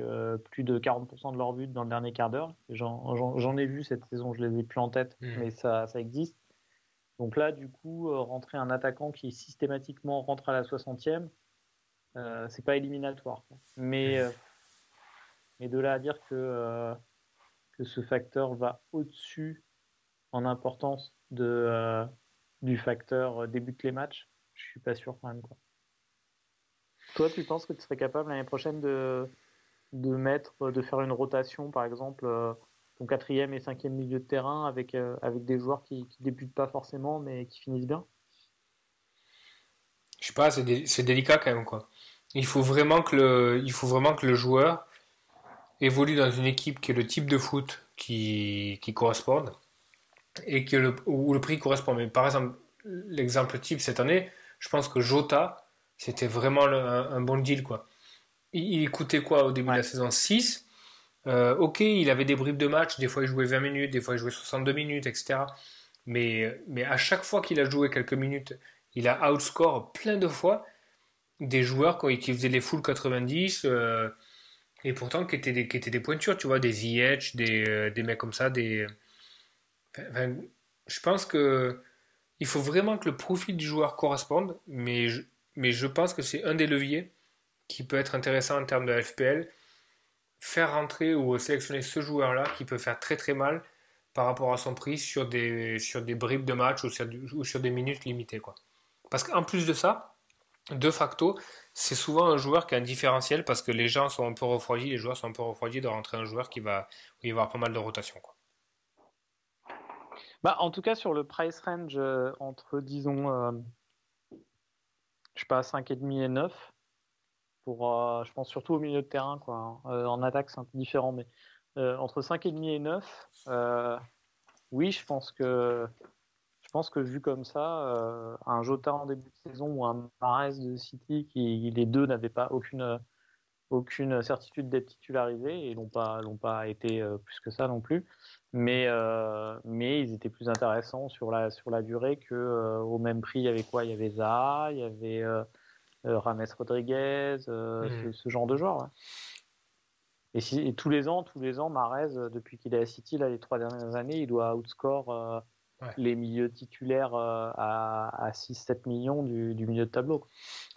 plus de 40% de leurs buts dans le dernier quart d'heure. J'en ai vu cette saison, je les ai plus en tête, mmh. mais ça, ça existe. Donc là, du coup, rentrer un attaquant qui systématiquement rentre à la 60e, euh, c'est pas éliminatoire. Mais, euh, mais de là à dire que, euh, ce facteur va au-dessus en importance du facteur débute les matchs, je suis pas sûr quand même. Quoi. Toi, tu penses que tu serais capable l'année prochaine de mettre, de faire une rotation, par exemple, ton quatrième et cinquième milieu de terrain avec, avec des joueurs qui, qui débutent pas forcément mais qui finissent bien? Je sais pas, c'est délicat quand même quoi. Il faut vraiment que le, il faut vraiment que le joueur évolue dans une équipe qui est le type de foot qui, qui corresponde et que le, où le prix correspond. Mais par exemple, l'exemple type cette année, je pense que Jota, c'était vraiment un, bon deal. Quoi. Il, coûtait quoi au début de la saison? 6 euh, Ok, il avait des bribes de match, des fois il jouait 20 minutes, des fois il jouait 62 minutes, etc. Mais, mais à chaque fois qu'il a joué quelques minutes, il a outscore plein de fois des joueurs qui faisaient les full 90 euh, et pourtant qui étaient, des, qui étaient des pointures, tu vois, des Ziyech, des, euh, des mecs comme ça, des... je pense que il faut vraiment que le profil du joueur corresponde, mais mais je pense que c'est un des leviers qui peut être intéressant en termes de FPL. Faire rentrer ou sélectionner ce joueur-là qui peut faire très très mal par rapport à son prix sur des, sur bribes de match ou sur, des minutes limitées. Quoi. Parce qu'en plus de ça, de facto, c'est souvent un joueur qui a un différentiel parce que les gens sont un peu refroidis, les joueurs sont un peu refroidis de rentrer un joueur qui va, va avoir pas mal de rotation. Quoi. Bah, en tout cas, sur le price range euh, entre, disons, euh, je sais pas, 5,5 et 9, pour, euh, je pense surtout au milieu de terrain. Quoi. en attaque, c'est un peu différent, mais entre 5,5 et 9, oui, je pense que je pense que vu comme ça, euh, un Jota en début de saison ou un Mares de City, qui les deux n'avaient pas aucune, aucune certitude d'être titularisés et n'ont pas, l'ont pas été euh, plus que ça non plus. Mais, euh, mais ils étaient plus intéressants sur la, sur la durée que au même prix. Il y avait quoi? Il y avait Zaha, il y avait Rames Rodriguez, mmh. ce, genre de joueurs. Et, et, tous les ans, tous les ans, Mares, depuis qu'il est à City, là, les trois dernières années, il doit outscore les milieux titulaires euh, à, 6-7 millions du, milieu de tableau.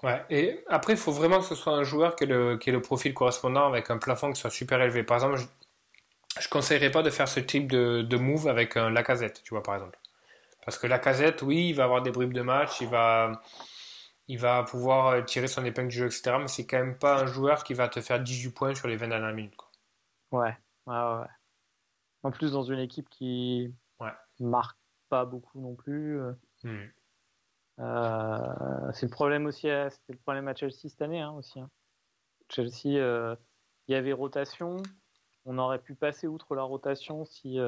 Ouais, et après, il faut vraiment que ce soit un joueur qui ait, le, le profil correspondant avec un plafond qui soit super élevé. Par exemple, je ne conseillerais pas de faire ce type de, de move avec un Lacazette, tu vois, par exemple. Parce que Lacazette, oui, il va avoir des bribes de match, il va, il va pouvoir tirer son épingle du jeu, etc. Mais c'est quand même pas un joueur qui va te faire 18 points sur les 20 dernières minutes. Quoi. Ouais, ouais, ouais. En plus, dans une équipe qui marque pas beaucoup non plus. Euh. Hmm. Euh, c'est le problème aussi, c'était le problème à Chelsea cette année hein, aussi. Hein. Chelsea, euh, il y avait rotation. On aurait pu passer outre la rotation si,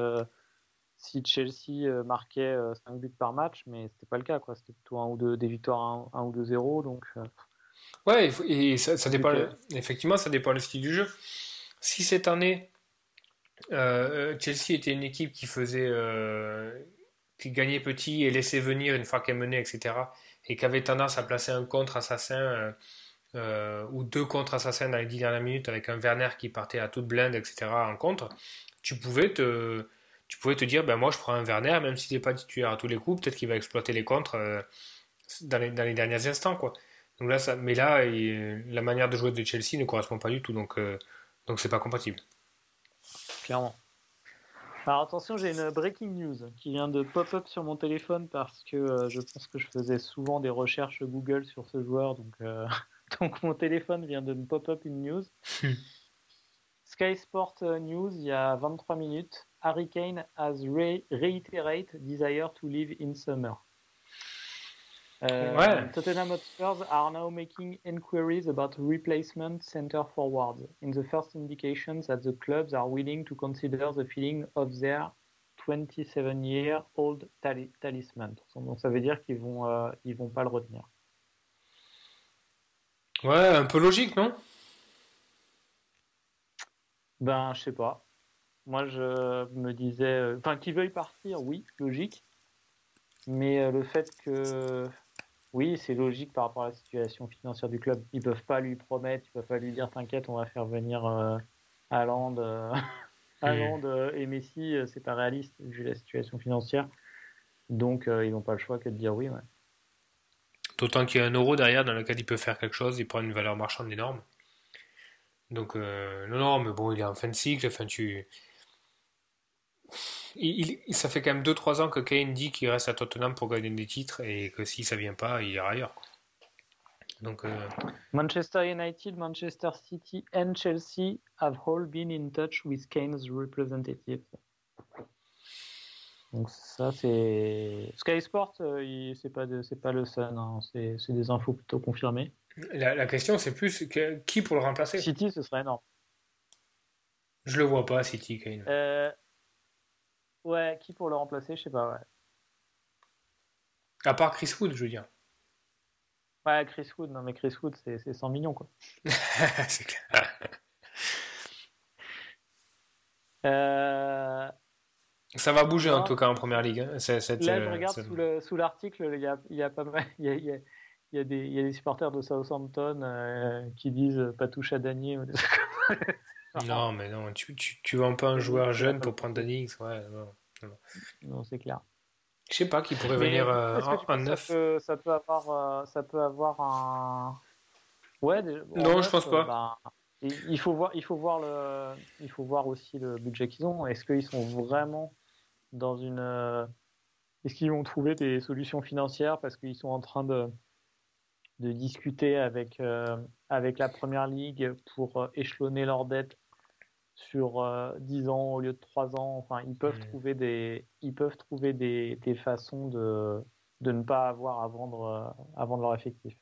si Chelsea marquait 5 buts par match, mais c'était pas le cas. Quoi. C'était plutôt un ou deux, des victoires 1, ou 2-0. Donc, ouais, et ça, dépend. Effectivement, ça dépend du style du jeu. Si cette année, Chelsea était une équipe qui faisait qui gagnait petit et laissait venir une fois qu'elle menait, etc. Et qui avait tendance à placer un contre-assassin euh, euh, ou deux contre-assassins dans les dix dernières minutes avec un Werner qui partait à toute blinde, etc. en contre, tu pouvais te, tu pouvais te dire, ben moi je prends un Werner, même s'il n'est pas titulaire à tous les coups, peut-être qu'il va exploiter les contres euh, dans, les, dans, les, derniers instants. Quoi. Donc là, ça, mais là, la manière de jouer de Chelsea ne correspond pas du tout, donc donc c'est pas compatible. Clairement. Alors attention, j'ai une breaking news qui vient de pop-up sur mon téléphone parce que euh, je pense que je faisais souvent des recherches Google sur ce joueur, donc, euh, donc mon téléphone vient de me pop-up une news. Sky Sport euh, News, il y a 23 minutes, Harry Kane has reiterated desire to live in summer. Uh, Tottenham Hotspurs are now making inquiries about replacement center forwards. In the first indications that the clubs are willing to consider the feeling of their 27-year-old talisman. Donc ça veut dire qu'ils vont, euh, ils vont pas le retenir. Ouais, un peu logique, non? Ben, je sais pas. Moi, je me disais. euh, Enfin, qu'ils veuillent partir, oui, logique. Mais euh, le fait que. Oui, c'est logique par rapport à la situation financière du club. Ils peuvent pas lui promettre, ils peuvent pas lui dire T'inquiète, on va faire venir euh, Haaland, euh, Haaland, euh, et Messi. c'est pas réaliste vu la situation financière. Donc, ils n'ont pas le choix que de dire oui. Ouais. D'autant qu'il y a un euro derrière dans lequel il peut faire quelque chose, il prend une valeur marchande énorme. Donc, euh, non, non, mais bon, il est en fin de cycle. Enfin, tu. Il, il- ça fait quand même 2-3 ans que Kane dit qu'il reste à Tottenham pour gagner des titres et que si ça vient pas, il ira ailleurs. Donc, euh, Manchester United, Manchester City, and Chelsea have all been in touch with Kane's representatives. Donc ça c'est Sky Sport, euh, c'est pas de- c'est pas le Sun, hein, c'est c'est des infos plutôt confirmées. la, la question, c'est plus que- qui pour le remplacer? City, ce serait énorme. Je le vois pas, City, Kane. Euh, ouais, qui pour le remplacer, je sais pas. Ouais, À part Chris Wood, je veux dire. ouais Chris Wood, non mais Chris Wood, c'est c'est 100 millions quoi. c'est clair. Euh, Ça va bouger en tout cas en première ligue. hein, Là, je euh, regarde cette- sous le- sous l'article, il y a, y a pas mal, il y a, y a- y a des, il y a des supporters de Southampton euh, qui disent pas touche à Danier. Ça. Non, mais non, tu, tu, tu vends pas un joueur jeune pour prendre Danny Ings, Ouais, non. Non, c'est clair. Je sais pas qui pourrait Mais venir euh, en, neuf. Ça peut, ça peut avoir, euh, ça peut avoir un. Ouais. déjà- Non, neuf, je pense euh, pas. bah, il il faut voir, il faut voir le, il faut voir aussi le budget qu'ils ont. Est-ce qu'ils sont vraiment dans une, euh, est-ce qu'ils vont trouver des solutions financières parce qu'ils sont en train de, de discuter avec, euh, avec la première ligue pour échelonner leur dette sur euh, 10 ans au lieu de 3 ans. Enfin, ils peuvent Mm. trouver des, ils peuvent trouver des, des façons de, de ne pas avoir à vendre, euh, à vendre leur effectif.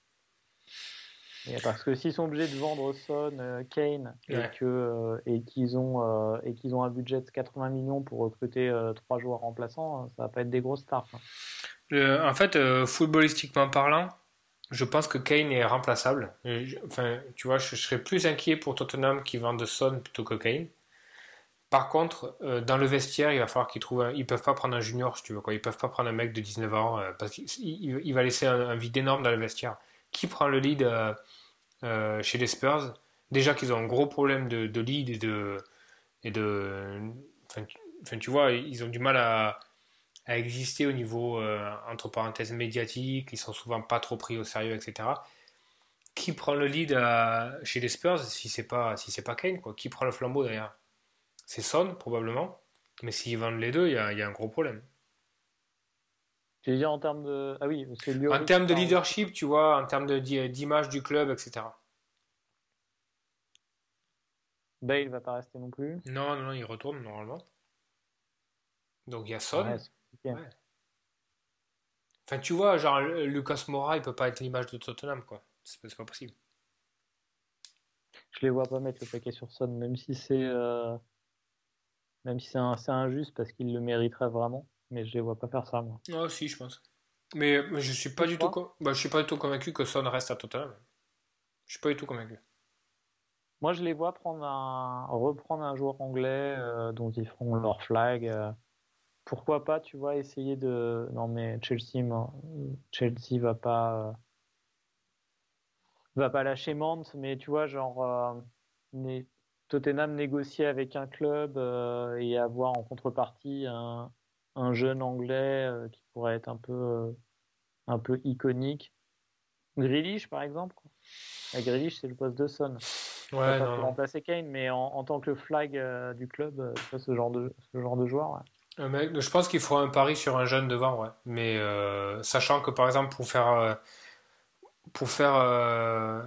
Et parce que s'ils sont obligés de vendre Son, euh, Kane et que euh, et qu'ils ont et qu'ils ont un budget de 80 millions pour recruter trois joueurs remplaçants, ça va pas être des grosses stars. hein. En fait, footballistiquement parlant, je pense que Kane est remplaçable. Enfin, tu vois, je, serais plus inquiet pour Tottenham qui vendent Son plutôt que Kane. Par contre, euh, dans le vestiaire, il va falloir qu'ils trouvent. Un... Ils peuvent pas prendre un junior, si tu veux quoi. Ils peuvent pas prendre un mec de 19 ans euh, parce qu'il il- il va laisser un, vide énorme dans le vestiaire. Qui prend le lead euh, chez les Spurs? Déjà qu'ils ont un gros problème de, de lead et de et de. Enfin, tu vois, ils ont du mal à à exister au niveau, euh, entre parenthèses, médiatique, ils sont souvent pas trop pris au sérieux, etc. Qui prend le lead à- chez les Spurs si c'est pas, si c'est pas Kane quoi? Qui prend le flambeau derrière? C'est Son, probablement. Mais s'ils vendent les deux, il y a, il y a un gros problème. Tu veux dire en termes de, ah oui, c'est En termes de leadership, tu vois, en termes de- d'image du club, etc. Bale va pas rester non plus. Non, non, non, il retourne normalement. Donc il y a Son. Ouais, compliqué. Ouais. Enfin, tu vois, genre, Lucas Moura, il peut pas être l'image de Tottenham, quoi. C'est pas possible. Je les vois pas mettre le paquet sur Son, même si c'est euh, même si c'est injuste parce qu'il le mériterait vraiment, mais je les vois pas faire ça moi. Ah, si, je pense. Mais je suis pas Tu du tout, con- bah, je suis pas du tout convaincu que Son reste à Tottenham. Je suis pas du tout convaincu. Moi, je les vois prendre un reprendre un joueur anglais euh, dont ils feront leur flag. euh. Pourquoi pas, tu vois, essayer de non mais Chelsea Chelsea va pas euh, va pas lâcher Mante, mais tu vois genre euh, né- Tottenham négocier avec un club euh, et avoir en contrepartie un, un jeune anglais euh, qui pourrait être un peu un peu iconique. Grealish par exemple. quoi. La Grealish c'est le poste de Son. Ouais, pas non, remplacer Kane, mais en, en tant que flag du club, ce genre de ce genre de joueur. ouais. Je pense qu'il faut un pari sur un jeune devant. Mais euh, sachant que par exemple pour faire euh, pour faire euh,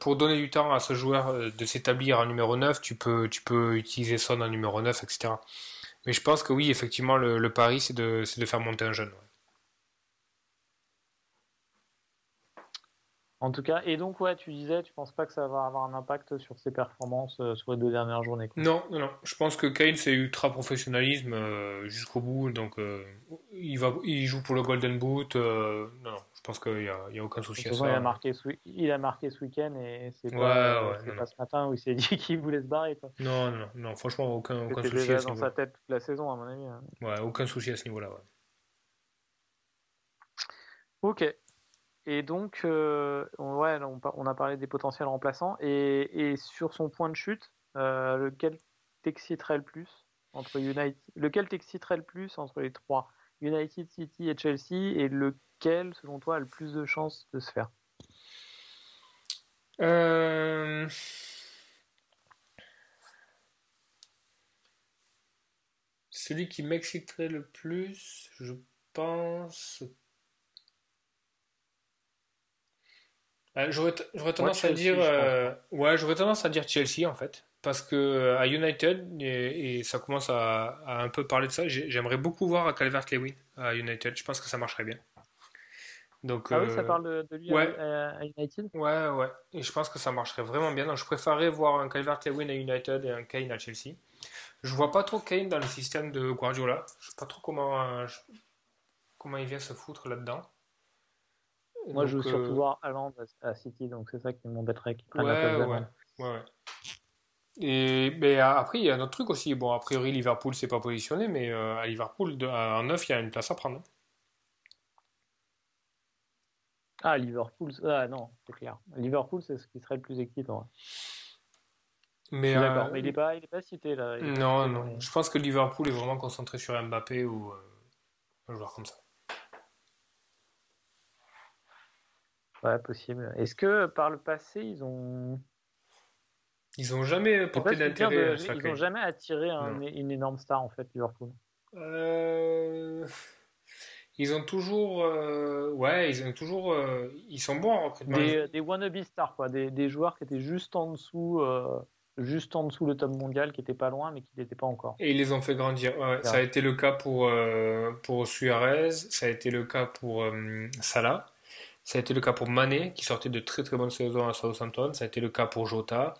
pour donner du temps à ce joueur de s'établir en numéro 9, tu peux tu peux utiliser Son en numéro 9, etc. Mais je pense que oui, effectivement, le, pari c'est de de faire monter un jeune. En tout cas, et donc, ouais, tu disais, tu penses pas que ça va avoir un impact sur ses performances euh, sur les deux dernières journées quoi? Non, non, non. Je pense que Kane, c'est ultra professionnalisme euh, jusqu'au bout. Donc, euh, il, va, il joue pour le Golden Boot. non, non, je pense qu'il n'y a, aucun souci à façon, il a ça. marqué ce, il a marqué ce week-end et c'est Ouais, pas, ouais, non, pas ce matin où il s'est dit qu'il voulait se barrer. Quoi. Non, non, non, franchement, aucun, aucun souci à déjà ce dans sa tête toute la saison, à mon avis. hein. Ouais, aucun souci à ce niveau-là. ouais. Ok. Et donc, euh, on- ouais, on, a parlé des potentiels remplaçants. Et, et sur son point de chute, euh, lequel t'exciterait le plus entre United, lequel t'exciterait le plus entre les trois, United, City et Chelsea, et lequel, selon toi, a le plus de chances de se faire? Euh, Celui qui m'exciterait le plus, je pense. Euh, J'aurais tendance à Chelsea, dire. euh, Ouais, j'aurais tendance à dire Chelsea en fait. Parce que euh, à United, et, et ça commence à, à un peu parler de ça, j'ai- j'aimerais beaucoup voir Calvert-Lewin à United. Je pense que ça marcherait bien. Donc, Ah oui, ça euh, parle de, de lui ouais. à, à United? Ouais, ouais. Et je pense que ça marcherait vraiment bien. Donc, je préférerais voir un Calvert-Lewin à United et un Kane à Chelsea. Je vois pas trop Kane dans le système de Guardiola. Je sais pas trop comment, euh, je- comment il vient se foutre là-dedans. Moi, je veux surtout euh, voir Haaland à, City, donc c'est ça qui m'embêterait la Ouais, ouais, ouais, ouais. Et mais euh, après, il y a un autre truc aussi. Bon, a priori, Liverpool s'est pas positionné, mais euh, à Liverpool, de, à- en neuf, il y a une place à prendre. Ah, Liverpool, ah non, c'est clair. Liverpool, c'est ce qui serait le plus excitant. Mais euh, mais il n'est pas, il est pas cité là. Il est pas non, cité, non. mais- Je pense que Liverpool est vraiment concentré sur Mbappé ou euh, un joueur comme ça. Ouais, possible. Est-ce que par le passé, ils ont. Ils ont jamais porté d'intérêt de- ça. Ils n'ont jamais attiré un- une énorme star en fait, Liverpool. Euh, Ils ont toujours, euh, ouais, ils ont toujours, euh, ils sont bons en recrutement. Des, des wannabe stars, quoi. Des, des joueurs qui étaient juste en dessous, euh, juste en dessous le top mondial, qui n'étaient pas loin, mais qui n'étaient pas encore. Et ils les ont fait grandir. Ouais, ça a été le cas pour euh, pour Suarez, ça a été le cas pour euh, Salah, ça a été le cas pour Mané qui sortait de très très bonnes saisons à Southampton, ça a été le cas pour Jota,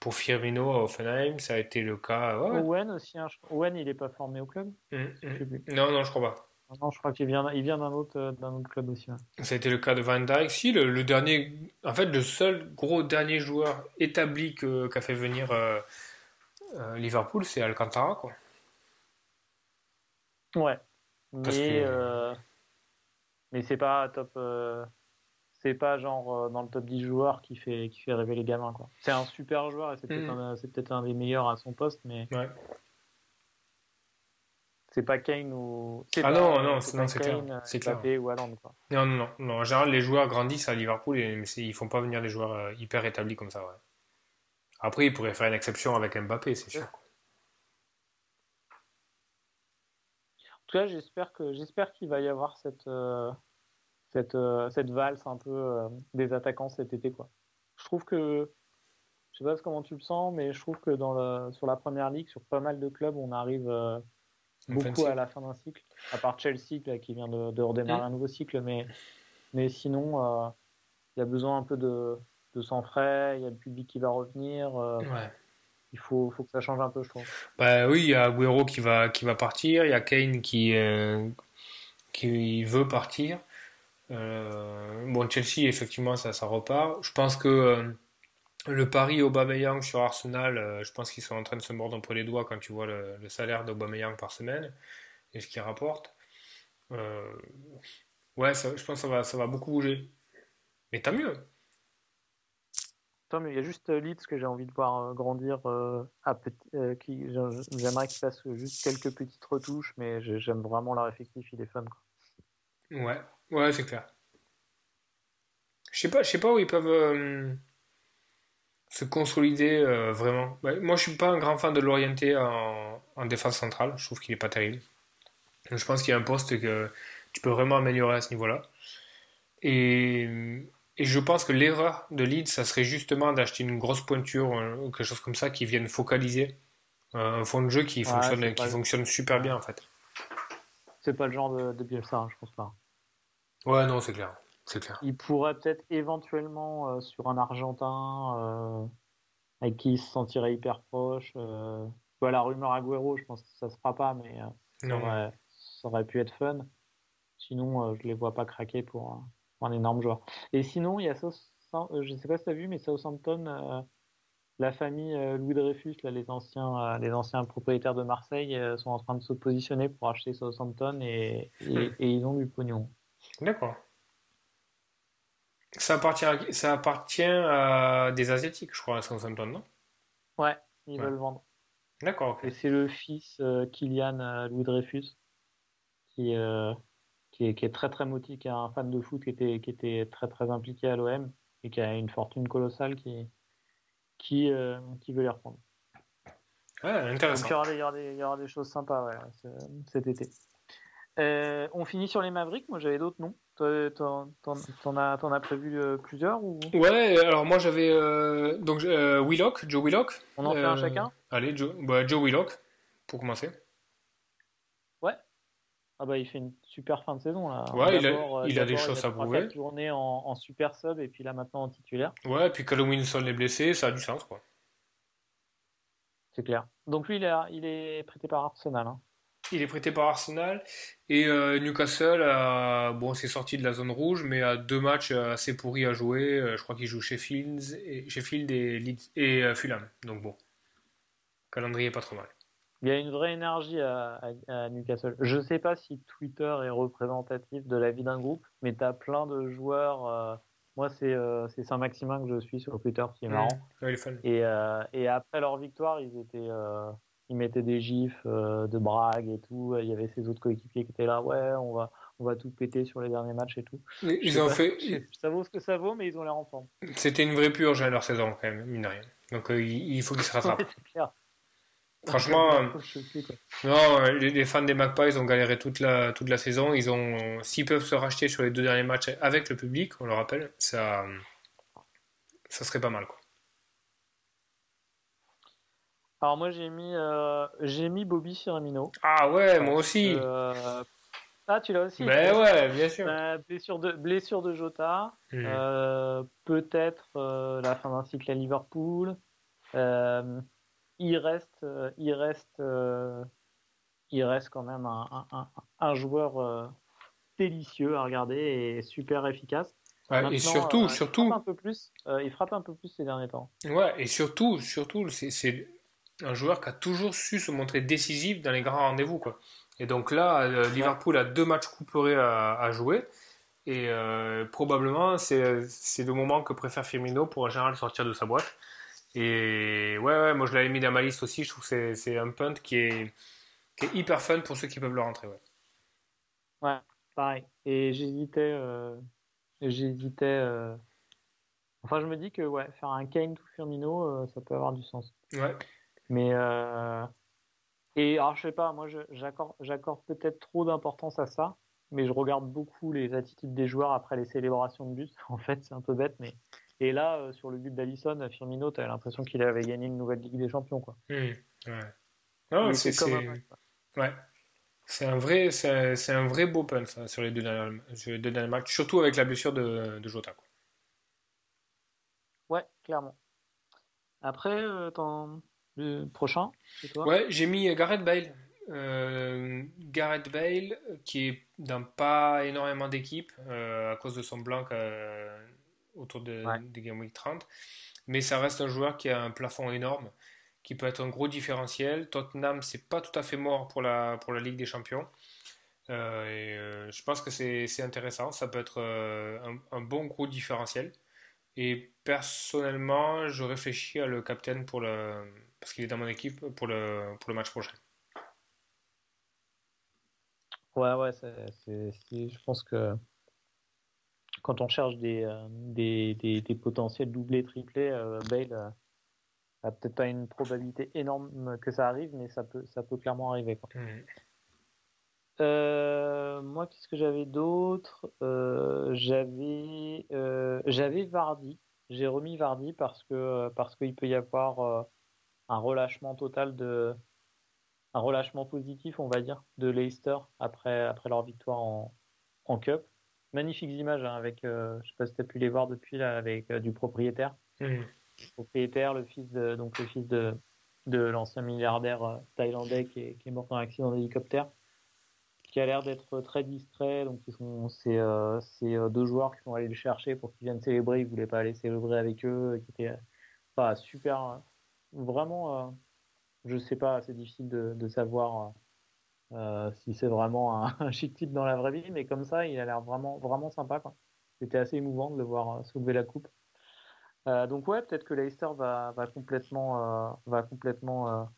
pour Firmino à Offenheim, ça a été le cas. ouais. Owen aussi, hein, Owen, il n'est pas formé au club Mm, mm. Non, non, je crois pas. Non, je crois qu'il vient, il vient d'un autre, euh, d'un autre club aussi. Ça a été le cas de Van Dijk. Si, le, le dernier, en fait, le seul gros dernier joueur établi que, qu'a fait venir euh, euh, Liverpool, c'est Alcantara, quoi. Ouais. Parce Mais, que- euh, mais c'est pas top. C'est pas genre euh, dans le top 10 joueurs qui fait, qui fait rêver les gamins. quoi. C'est un super joueur et c'est peut-être Mhm. un, c'est peut-être un des meilleurs à son poste, mais Ouais. c'est pas Kane ou. c'est Ah pas- non, non, c'est non, pas c'est Kane, clair, c'est clair. Ou quoi. Non, non, non, non. En général, les joueurs grandissent à Liverpool et ils font pas venir des joueurs euh, hyper établis comme ça, ouais. Après, ils pourraient faire une exception avec Mbappé, c'est sûr. En tout cas, j'espère que j'espère qu'il va y avoir cette euh, cette euh, cette valse un peu euh, des attaquants cet été quoi. Je trouve que je sais pas comment tu le sens, mais je trouve que dans le, sur la première ligue, sur pas mal de clubs, on arrive euh, beaucoup à la fin d'un cycle. À part Chelsea là, qui vient de, de redémarrer un nouveau cycle, mais mais sinon euh, il y a besoin un peu de de sang frais. Il y a le public qui va revenir. euh, Ouais. il faut faut que ça change un peu, je trouve. Bah oui, il y a Agüero qui va, qui va partir, il y a Kane qui, euh, qui veut partir. Euh, bon, Chelsea, effectivement, ça, ça repart. Je pense que euh, le pari Aubameyang sur Arsenal, euh, je pense qu'ils sont en train de se mordre un peu les doigts quand tu vois le, le salaire d'Aubameyang par semaine et ce qu'il rapporte. Euh, ouais, ça- je pense que ça va, ça va beaucoup bouger. Mais tant mieux. Tant mieux, il y a juste Leeds que j'ai envie de voir grandir euh, à petit, euh, qui, j'aimerais qu'il fasse juste quelques petites retouches, mais j'ai- j'aime vraiment leur effectif, il est fun. quoi. Ouais, ouais, c'est clair. Je sais pas, je sais pas où ils peuvent euh, se consolider euh, vraiment. Ouais, moi, je suis pas un grand fan de l'orienter en, en défense centrale. Je trouve qu'il est pas terrible. Je pense qu'il y a un poste que tu peux vraiment améliorer à ce niveau-là. Et, et je pense que l'erreur de Leeds, ça serait justement d'acheter une grosse pointure ou quelque chose comme ça qui vienne focaliser euh, un fond de jeu qui Ouais, fonctionne, qui fonctionne super bien en fait. C'est pas le genre de, de Bielsa, hein, je pense pas. Ouais, non, c'est clair. C'est clair. Il pourrait peut-être éventuellement euh, sur un Argentin euh, avec qui il se sentirait hyper proche. Euh, la rumeur Agüero, je pense que ça se fera pas, mais ça aurait, ça, aurait, pu être fun. Sinon, je les vois pas craquer pour, un énorme joueur. Et sinon, il y a je sais pas si tu as vu, mais Southampton la famille Louis Dreyfus, là, les, anciens, les anciens propriétaires de Marseille, sont en train de se positionner pour acheter Southampton et, et, et ils ont du pognon. D'accord. Ça appartient, à, ça appartient à des Asiatiques, je crois, à Southampton, non? Ouais, ils veulent vendre. D'accord. Et c'est le fils euh, Kylian euh, Louis Dreyfus qui, euh, qui, est, qui, est, très très motivé, qui est un fan de foot qui était, qui était très très impliqué à l'OM et qui a une fortune colossale qui, qui, qui veut les reprendre. Ouais, intéressant. Donc, il, y aura des, il, y aura des, choses sympas ouais, cet été. On finit sur les Mavericks. Moi, j'avais d'autres noms. T'en as, as, prévu euh, plusieurs ou... Ouais, alors moi j'avais euh, donc euh, Willock, Joe Willock. On en fait un chacun? Allez, Joe, bah, Joe Willock, pour commencer. Ouais. Ah bah il fait une super fin de saison là. Ouais, il a, il a des choses à prouver. journée en, en, super sub et puis là maintenant en titulaire. Ouais, et puis Callum Wilson est blessé, ça a du sens quoi. C'est clair. Donc lui il est, il est prêté par Arsenal. Hein. Il est prêté par Arsenal et euh, Newcastle a, bon, c'est sorti de la zone rouge, mais a deux matchs assez pourris à jouer. Euh, je crois qu'il joue Sheffield et, Sheffield et, Leeds, et euh, Fulham. Donc bon, calendrier pas trop mal. Il y a une vraie énergie à, Newcastle. Je ne sais pas si Twitter est représentatif de la vie d'un groupe, mais tu as plein de joueurs. moi, c'est Saint-Maximin que je suis sur Twitter, qui est marrant. et, et, après leur victoire, ils étaient il mettait des gifs euh, de brague et tout. Il y avait ses autres coéquipiers qui étaient là, ouais, on va, on va tout péter sur les derniers matchs et tout. ils ont fait. Ça vaut ce que ça vaut, mais ils ont l'air en forme. C'était une vraie purge à leur saison, quand même, mine de rien. Donc euh, il faut qu'ils se rattrapent. Franchement, non, les, fans des Magpies ont galéré toute la, toute la saison. Ils ont, s'ils peuvent se racheter sur les deux derniers matchs avec le public, on le rappelle, ça, ça serait pas mal, quoi. Alors moi j'ai mis euh, j'ai mis Bobby Firmino. Ah ouais, moi aussi. Euh, ah tu l'as aussi. Ben ouais, bien sûr. Euh, blessure de blessure de Jota. Hmm. Peut-être la fin d'un cycle à Liverpool. il reste il reste il reste quand même un, un, un joueur délicieux à regarder et super efficace. Ouais, et surtout, surtout, il frappe un peu plus. il frappe un peu plus ces derniers temps. Ouais, et surtout, surtout, c'est un joueur qui a toujours su se montrer décisif dans les grands rendez-vous. Quoi. Et donc là, euh, Liverpool a deux matchs couperés à, jouer. Et euh, probablement, c'est le moment que préfère Firmino pour en général sortir de sa boîte. Et ouais, ouais moi je l'avais mis dans ma liste aussi. Je trouve que c'est un punt qui est, qui est, hyper fun pour ceux qui peuvent le rentrer. Ouais, ouais pareil. Et j'hésitais. Euh, j'hésitais. Enfin, je me dis que ouais, faire un Kane ou Firmino, ça peut avoir du sens. Ouais. Mais euh, et alors je sais pas, moi j'accorde peut-être trop d'importance à ça, mais je regarde beaucoup les attitudes des joueurs après les célébrations de but. En fait, c'est un peu bête, mais et là euh, sur le but d'Alisson, Firmino, t'as l'impression qu'il avait gagné une nouvelle Ligue des Champions, quoi. Mmh, ouais. c'est ouais. C'est un vrai, c'est un vrai beau pun ça, sur les deux derniers, matchs, surtout avec la blessure de, de Jota. Quoi. Ouais, clairement. Après, euh, le prochain, toi? Ouais, j'ai mis Gareth Bale. Euh, Gareth Bale, qui est dans pas énormément d'équipes euh, à cause de son blanc euh, autour de, des Game Week 30. Mais ça reste un joueur qui a un plafond énorme, qui peut être un gros différentiel. Tottenham, c'est pas tout à fait mort pour la, pour la Ligue des Champions. et, je pense que c'est intéressant. Ça peut être un, un, bon gros différentiel. Et personnellement, je réfléchis à le captain pour le, parce qu'il est dans mon équipe pour le, pour le match prochain. Ouais, ouais, je pense que quand on cherche des, euh, des, des, des potentiels doublés, triplés, euh, Bale euh, a peut-être pas une probabilité énorme que ça arrive, mais ça peut, ça peut clairement arriver. Quoi. Mmh. moi, qu'est-ce que j'avais d'autre? J'avais j'avais Vardy. J'ai remis Vardy parce que parce qu'il peut y avoir un relâchement total de un relâchement positif, on va dire, de Leicester après, après leur victoire en, en Cup. magnifiques images hein, avec, je sais pas si tu as pu les voir depuis là, avec du propriétaire. Mmh. Propriétaire, le fils de donc le fils de, de l'ancien milliardaire thaïlandais qui est, qui est mort dans un accident d'hélicoptère qui a l'air d'être très distrait. Donc, c'est euh, euh, deux joueurs qui sont allés le chercher pour qu'ils viennent célébrer. Ils voulaient pas aller célébrer avec eux. Qui était pas super. Vraiment, euh, je sais pas, c'est difficile de, savoir si c'est vraiment un, chic type dans la vraie vie, mais comme ça, il a l'air vraiment, vraiment sympa. C'était assez émouvant de le voir soulever la coupe. donc, ouais, peut-être que Leicester va, va complètement, va complètement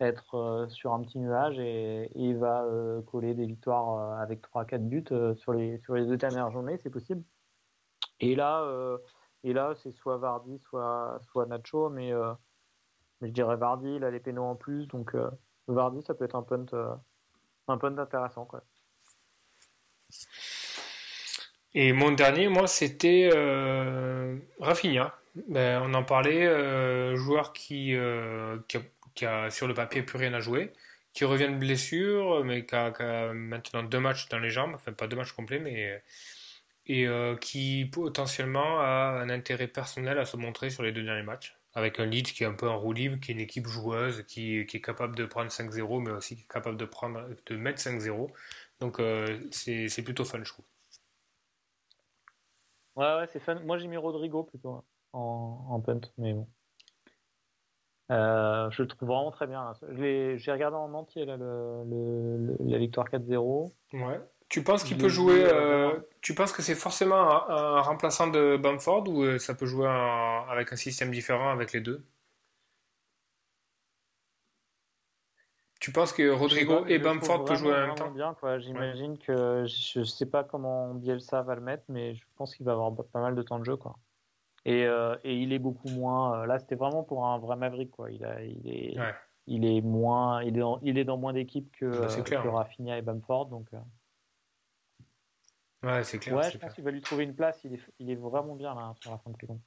être euh, sur un petit nuage et, va euh, coller des victoires euh, avec 3-4 buts sur, les, sur les deux dernières journées, c'est possible. Et là, là c'est soit Vardy, soit, soit Nacho, mais, mais je dirais Vardy, il a les pénaux en plus, donc Vardy, ça peut être un punt, un punt intéressant. Quoi. Et mon dernier, moi, c'était Rafinha. Ben, on en parlait, joueur qui, qui a qui a sur le papier plus rien à jouer, qui revient de blessure, mais qui a, maintenant deux matchs dans les jambes, enfin pas deux matchs complets, mais et euh, qui potentiellement a un intérêt personnel à se montrer sur les deux derniers matchs, avec un lead qui est un peu en roue libre, qui est une équipe joueuse, qui, qui est capable de prendre 5-0, mais aussi qui est capable de, prendre, de mettre 5-0. Donc euh, c'est plutôt fun, je trouve. Ouais, ouais, c'est fun. Moi j'ai mis Rodrigo plutôt hein, en, en punt, mais bon. Euh, je le trouve vraiment très bien. J'ai regardé en entier là, le, la victoire 4-0. Ouais. Tu penses qu'il peut jouer euh, Tu penses que c'est forcément un, remplaçant de Bamford ou euh, ça peut jouer avec un système différent avec les deux? Tu penses que Rodrigo et Bamford peuvent jouer en même temps? bien, J'imagine que je sais pas comment Bielsa va le mettre, mais je pense qu'il va avoir pas mal de temps de jeu. Quoi. Et, euh, et, il est beaucoup moins. Là, c'était vraiment pour un vrai Maverick, quoi. Il, a, il est, il est moins, il est, dans, il est dans moins d'équipes que, bah, que. Rafinha et Bamford, donc. Ouais, c'est clair. Ouais, je pense qu'il va lui trouver une place. Il est, il est vraiment bien là sur la fin de saison.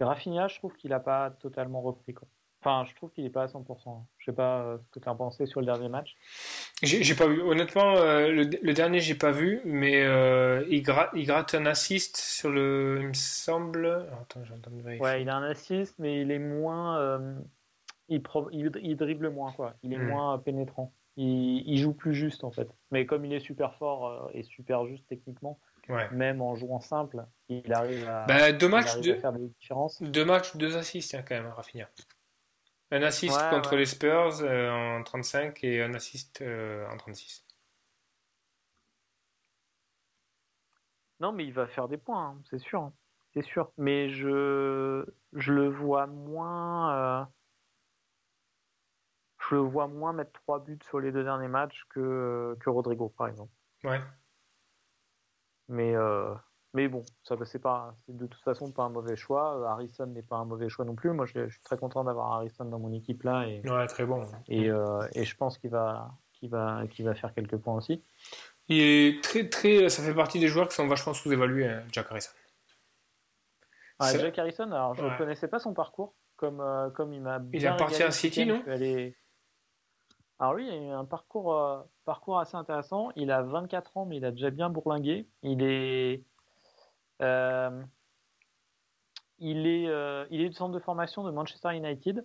Rafinha, je trouve qu'il n'a pas totalement repris, quoi. Enfin, je trouve qu'il n'est pas à 100%. Je sais pas euh, ce que tu as pensé sur le dernier match. J'ai pas vu. Honnêtement, euh, le, le, dernier, j'ai pas vu, mais euh, il, il, gratte un assist sur le. Il me semble. Attends, j'entends vérifier. Ouais, il a un assist, mais il est moins. Il, il, dribble moins, quoi. Il est hmm. moins pénétrant. Il, joue plus juste, en fait. Mais comme il est super fort et super juste techniquement, même en jouant simple, il arrive à, bah, deux matchs, faire des différences. Deux matchs, deux assists, hein, quand même, Rafinha. Un assist contre les Spurs euh, en 35 et un assist euh, en 36. Non, mais il va faire des points, hein, c'est sûr. Hein. C'est sûr. Mais je, je le vois moins. Euh, je le vois moins mettre trois buts sur les deux derniers matchs que, que Rodrigo, par exemple. Ouais. Mais mais bon, ça c'est pas, de toute façon pas un mauvais choix. Harrison n'est pas un mauvais choix non plus. Moi, je, suis très content d'avoir Harrison dans mon équipe là. Et, ouais, très bon. Et, euh, et je pense qu'il va, qu'il va, qu'il va faire quelques points aussi. Il est très, très, ça fait partie des joueurs qui sont vachement sous-évalués, hein, Jack Harrison. Ah, Jack Harrison, alors je ne connaissais pas son parcours, comme, euh, comme il m'a bien. Il appartient à City, non Alors lui, il a un parcours, euh, parcours assez intéressant. Il a 24 ans, mais il a déjà bien bourlingué. Il est euh, il, est, euh, il est du centre de formation de Manchester United.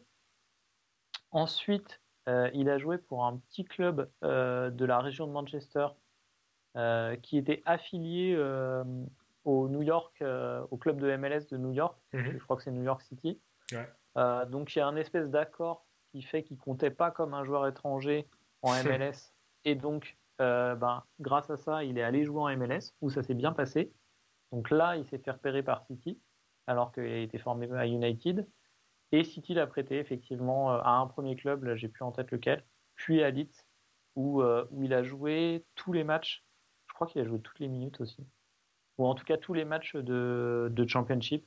Ensuite, il a joué pour un petit club de la région de Manchester qui était affilié au New York, au club de MLS de New York. Mhm. Je crois que c'est New York City. donc il y a un espèce d'accord qui fait qu'il comptait pas comme un joueur étranger en MLS. et donc, ben, grâce à ça, il est allé jouer en MLS où ça s'est bien passé. Donc là, il s'est fait repérer par City, alors qu'il a été formé à United. Et City l'a prêté effectivement euh, à un premier club, là j'ai plus en tête lequel, puis à Leeds, où, euh, où il a joué tous les matchs. Je crois qu'il a joué toutes les minutes aussi. Ou en tout cas tous les matchs de, de Championship.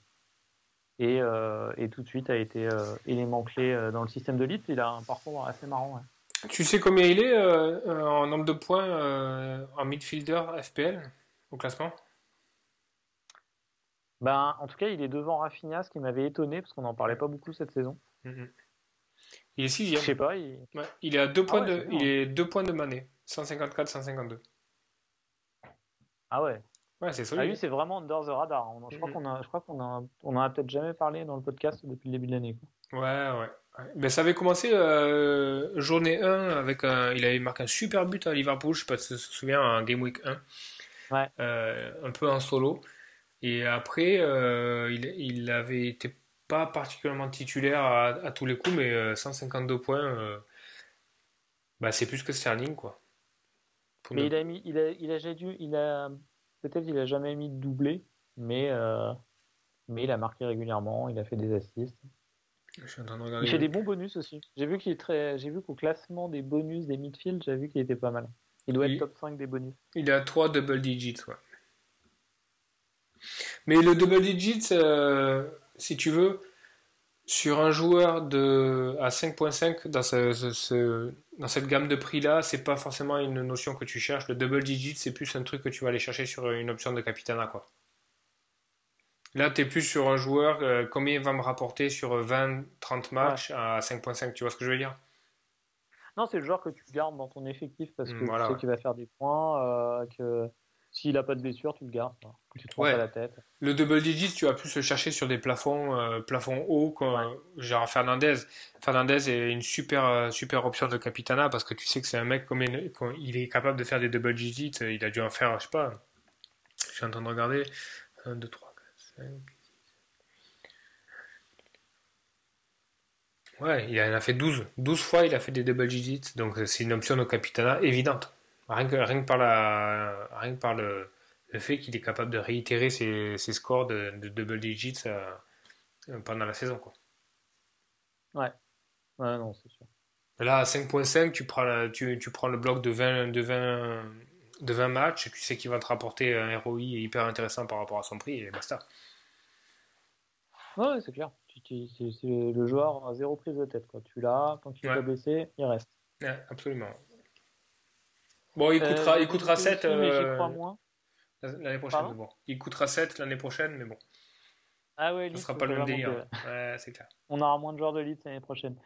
Et, euh, et, tout de suite a été élément clé dans le système de Leeds. Il a un parcours assez marrant. Tu sais combien il est en nombre de points en midfielder FPL au classement? Ben, en tout cas, il est devant Rafinha, ce qui m'avait étonné parce qu'on n'en parlait pas beaucoup cette saison. Mm-hmm. Il est sixième. Je sais pas. Il... il est à deux points, ah de, il est deux points de Mané, 154-152. Ah ouais. Ouais, c'est Ah lui, c'est vraiment under the radar. On- je crois qu'on a, je crois qu'on a, on en a peut-être jamais parlé dans le podcast depuis le début de l'année. Ouais, ouais. Ben, ça avait commencé euh, journée 1 avec un, il avait marqué un super but à Liverpool, je sais pas si tu te souviens, en Game Week 1. Ouais. Euh, un peu en solo. Et après, euh, il, il avait été pas particulièrement titulaire à, à tous les coups, mais euh, 152 points, bah, c'est plus que Sterling, quoi. Pour Mais ne- il a mis, il a, il a, j'ai dû, il a, peut-être il a jamais mis de doublé, mais, euh, mais il a marqué régulièrement. Il a fait des assists. Je suis en train de regarder. Il fait des bons bonus aussi. J'ai vu qu'il est très, j'ai vu qu'au classement des bonus des midfield, j'ai vu qu'il était pas mal. Il doit être top 5 des bonus. Il a 3 double digits, ouais. Mais le double digits, euh, si tu veux, sur un joueur de, à 5.5 dans, ce- ce- ce- dans cette gamme de prix-là, c'est pas forcément une notion que tu cherches. Le double digit, c'est plus un truc que tu vas aller chercher sur une option de capitana, quoi. Là, tu es plus sur un joueur, euh, combien il va me rapporter sur 20-30 matchs à 5.5, tu vois ce que je veux dire? Non, c'est le joueur que tu gardes dans ton effectif parce que Mm, voilà, tu sais qu'il va faire des points, euh, que s'il a pas de blessure, tu le gardes. quoi. Tu te prends Ouais. pas la tête. Le double digit, tu vas plus le chercher sur des plafonds, euh, plafonds hauts, genre Fernandez. Fernandez est une super, euh, super option de Capitana parce que tu sais que c'est un mec comme il, comme il est capable de faire des double digits. Il a dû en faire, je sais pas. Je suis en train de regarder. 1, 2, 3, 4, 5. Ouais, il en a fait 12. 12 fois, il a fait des double digits. Donc, c'est une option de Capitana évidente. Rien que, rien que par, la, rien que par le, le fait qu'il est capable de réitérer ses, ses scores de, de double digits euh, euh, pendant la saison. Quoi. Ouais. Ouais, non, c'est sûr. Là, à 5.5, tu prends, la- tu, tu prends le bloc de 20, de 20, de 20 matchs, tu sais qu'il va te rapporter un ROI hyper intéressant par rapport à son prix, et basta. Ouais, c'est clair. C'est le joueur à zéro prise de tête. Quoi. Tu l'as, quand il Ouais. blessé, il reste. Ouais, absolument. Bon, il coûtera, Euh, il coûtera aussi, 7 mais j'y euh, l'année prochaine. Pardon mais bon. Il coûtera 7 l'année prochaine, mais bon, Ah ouais, ce sera pas le même délire. que- Ouais, c'est clair. On aura moins de joueurs de Leeds l'année prochaine.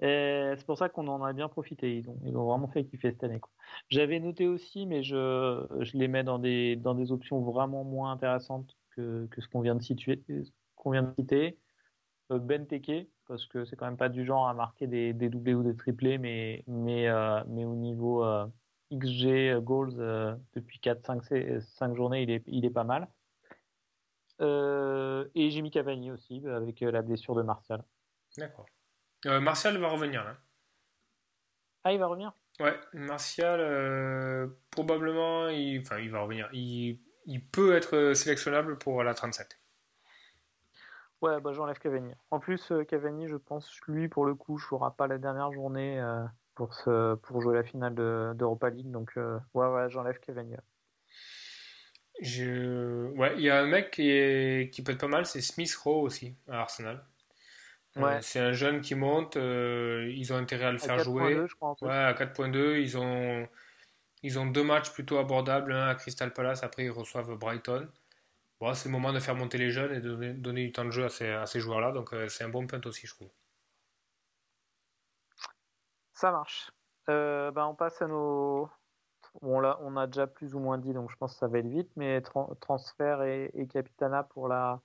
C'est pour ça qu'on en a bien profité. Ils ont, ils ont vraiment fait kiffer cette année. J'avais noté aussi, mais je, je les mets dans des, dans des options vraiment moins intéressantes que, que ce qu'on vient de situer, qu'on vient de citer. Euh, Ben Teke, parce que c'est quand même pas du genre à marquer des, des doublés ou des triplés, mais, mais, euh, mais au niveau euh, XG euh, goals euh, depuis 4-5 5 journées, il est, il est pas mal. Euh, et j'ai mis Cavani aussi, avec euh, la blessure de Martial. D'accord. Euh, Martial va revenir là. Ah, il va revenir? Ouais, Martial, euh, probablement, il, enfin, il va revenir. Il, il peut être sélectionnable pour la 37. Ouais, bah j'enlève Cavani. En plus, euh, Cavani, je pense, lui, pour le coup, jouera pas la dernière journée euh, pour, ce, pour jouer la finale de- d'Europa League. Donc, euh, ouais, ouais, j'enlève. Je... Ouais, il y a un mec qui, est... qui peut être pas mal, c'est Smith Rowe aussi, à Arsenal. Euh, c'est un jeune qui monte, euh, ils ont intérêt à le À faire jouer. 4.2, je crois, en plus. Ouais, à 4.2, ils ont... ils ont deux matchs plutôt abordables, un à Crystal Palace, après ils reçoivent Brighton. Bon, c'est le moment de faire monter les jeunes et de donner, donner du temps de jeu à ces, à ces joueurs-là, donc c'est un bon punt aussi, je trouve. Ça marche. Euh, bah, on passe à nos. Bon, là, on a déjà plus ou moins dit, donc je pense que ça va être vite, mais tran- transfert et, et Capitana pour la,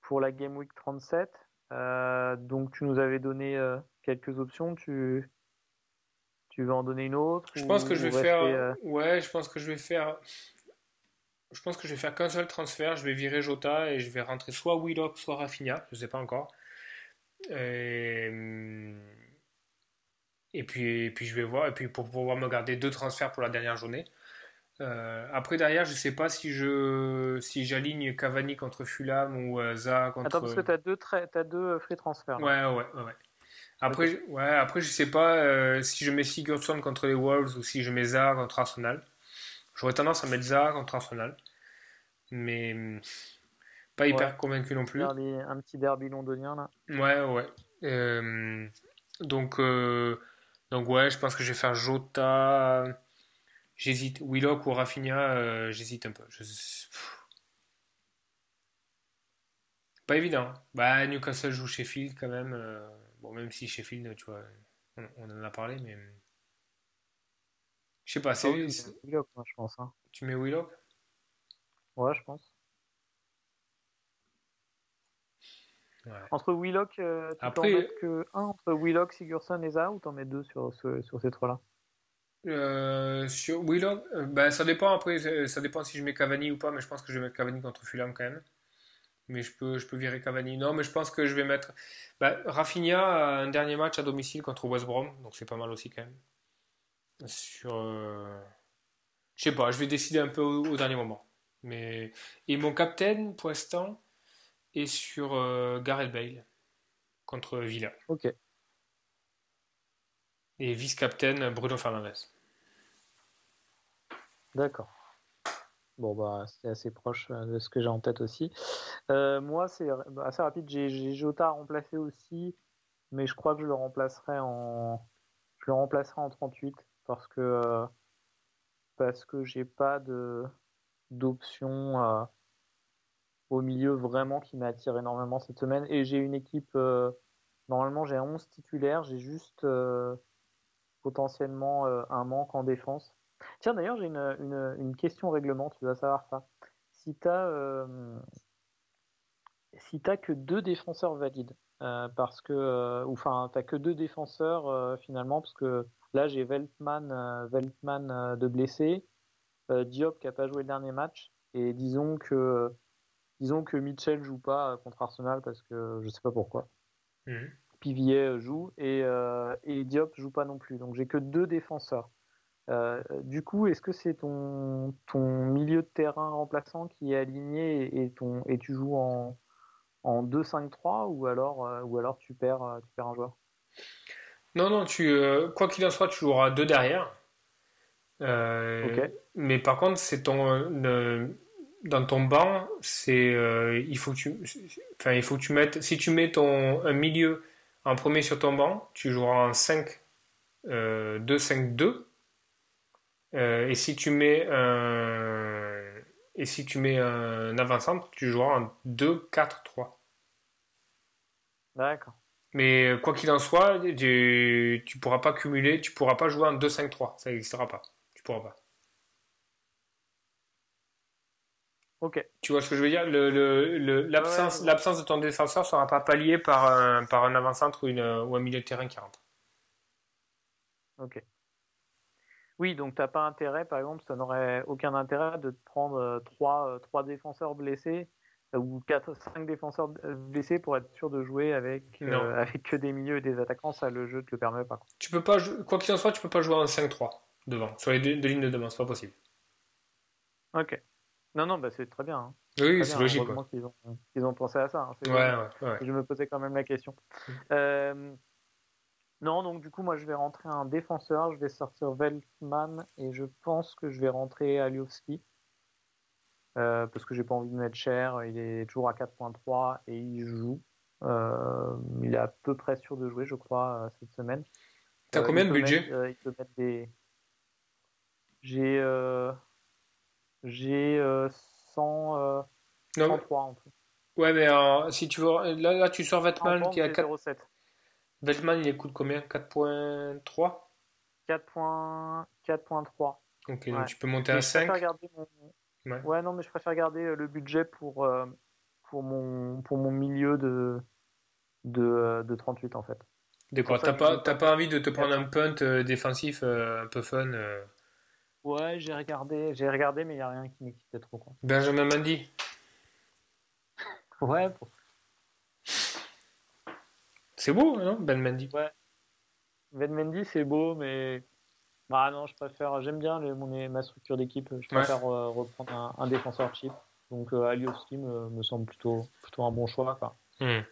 pour la Game Week 37. Euh, donc, tu nous avais donné euh, quelques options. Tu, tu veux en donner une autre Je pense que je vais faire. euh, Ouais, je pense que je vais faire. Je pense que je vais faire qu'un seul transfert. Je vais virer Jota et je vais rentrer soit Willock, soit Rafinha. Je sais pas encore. Et, et puis, et puis je vais voir. Et puis pour pouvoir me garder deux transferts pour la dernière journée. Euh, après derrière, je sais pas si je si j'aligne Cavani contre Fulham ou euh, Zaha contre. Attends, parce que tu as deux, tra- t'as deux euh, free transferts. Ouais, ouais, ouais. ouais. Après, je- ouais, après, je sais pas euh, si je mets Sigurdsson contre les Wolves ou si je mets Zaha contre Arsenal. J'aurais tendance à mettre Zaha contre Arsenal. Mais pas hyper convaincu non plus. Derby- un petit derby londonien, là. Ouais, ouais. Donc, donc, ouais, je pense que je vais faire Jota. J'hésite. Willock ou Rafinha, euh, j'hésite un peu. Je-. Pas évident. Bah, Newcastle joue Sheffield quand même. euh, Bon, même si Sheffield, tu vois, on, on en a parlé, mais. Je sais pas, Ah c'est- mais Willock, moi, je pense. hein. tu mets Willock? Ouais, je pense. Entre Willock, tu Après... t'en mets que un entre Willock, Sigurdsson et Zaha ou t'en mets deux sur, sur ces trois-là? Euh, sur Willock, euh, ben, ça dépend après, ça dépend si je mets Cavani ou pas, mais je pense que je vais mettre Cavani contre Fulham quand même. Mais je peux, je peux virer Cavani. Non, mais je pense que je vais mettre. Ben, Rafinha a un dernier match à domicile contre West Brom, donc c'est pas mal aussi quand même. Sur. Euh, je sais pas, je vais décider un peu au, dernier moment. Mais... Et mon captain pour l'instant est sur Gareth Bale contre Villa. Ok et vice-captain Bruno Fernandez. D'accord. Bon, bah, c'est assez proche euh, de ce que j'ai en tête aussi. Euh, moi, c'est assez rapide. J'ai Jota à remplacer aussi, mais je crois que je le remplacerai en, je le remplacerai en 38 parce que euh, parce que j'ai pas de d'option au milieu vraiment qui m'attire énormément cette semaine et j'ai une équipe. normalement, j'ai 11 titulaires. J'ai juste potentiellement euh, un manque en défense. Tiens, d'ailleurs, j'ai une, une, question règlement, tu vas savoir ça. Si tu as, euh, si que deux défenseurs valides, euh, parce que, enfin, tu que deux défenseurs finalement, parce que là, j'ai Veltman, Veltman de blessé, Diop qui n'a pas joué le dernier match, et disons que, disons que Mitchell joue pas contre Arsenal parce que je sais pas pourquoi. Mmh. Pivier euh, joue et, euh, et, Diop joue pas non plus. Donc j'ai que deux défenseurs. Euh, du coup, est-ce que c'est ton, ton milieu de terrain remplaçant qui est aligné et, ton, et tu joues en, en 2-5-3 ou alors, ou alors tu, perds, tu perds un joueur? Non, non, tu, quoi qu'il en soit, tu joueras deux derrière. Mais par contre, c'est ton, dans ton banc, c'est il faut que tu, enfin, il faut que tu mettes, si tu mets ton un milieu en premier sur ton banc, tu joueras en 5, 2-5-2. Euh, et si tu mets un, et si tu mets un avant-centre, tu joueras en 2-4-3. D'accord. Mais quoi qu'il en soit, tu, ne pourras pas cumuler, tu pourras pas jouer en 2-5-3. Ça n'existera pas. Tu pourras pas. Ok. Tu vois ce que je veux dire? L'absence le, de ton défenseur ne sera pas palliée par un, par un avant-centre ou, ou, un milieu de terrain qui rentre. Ok. Oui, donc tu n'as pas intérêt, par exemple, ça n'aurait aucun intérêt de prendre euh, trois, euh, trois défenseurs blessés euh, ou quatre, cinq défenseurs blessés pour être sûr de jouer avec, avec que des milieux et des attaquants. Ça, le jeu ne te le permet pas. Tu peux pas, quoi qu'il en soit, tu peux pas jouer en 5-3 devant, sur les deux, deux lignes de devant, c'est pas possible. Ok. Non, non, bah, c'est très bien. Hein. Oui, c'est logique. qu'ils ont, ont, pensé à ça. Hein. Ouais, Je me posais quand même la question. Mm. Euh, non, donc du coup, moi, je vais rentrer un défenseur. Je vais sortir Veltman et je pense que je vais rentrer Aliovski. Euh, parce que j'ai pas envie de mettre cher. Il est toujours à 4.3 et il joue. Euh, il est à peu près sûr de jouer, je crois, cette semaine. T'as combien de budget? Il peut mettre des. J'ai. J'ai 100, euh, 103 euh, en tout. Ouais, mais euh, si tu veux, là, là tu sors Vetman qui a 4. Vetman, il coûte combien? 4.3 4.3. Ok, donc tu peux monter à 5. ouais. non, mais je préfère garder le budget pour, pour, mon, pour mon milieu de, de, de 38 en fait. D'accord, t'as pas, pas envie de te prendre un punt défensif un peu fun Ouais, j'ai regardé, j'ai regardé, mais il n'y a rien qui m'excitait trop. Quoi. Benjamin Mendy. ouais. C'est beau, non Ben Mendy? Ouais. Ben Mendy, c'est beau, mais bah non, je préfère. J'aime bien mon, ma structure d'équipe. Je préfère euh, reprendre un, défenseur cheap. Donc euh, Aliovski me, me, semble plutôt plutôt un bon choix. Quoi. Hmm.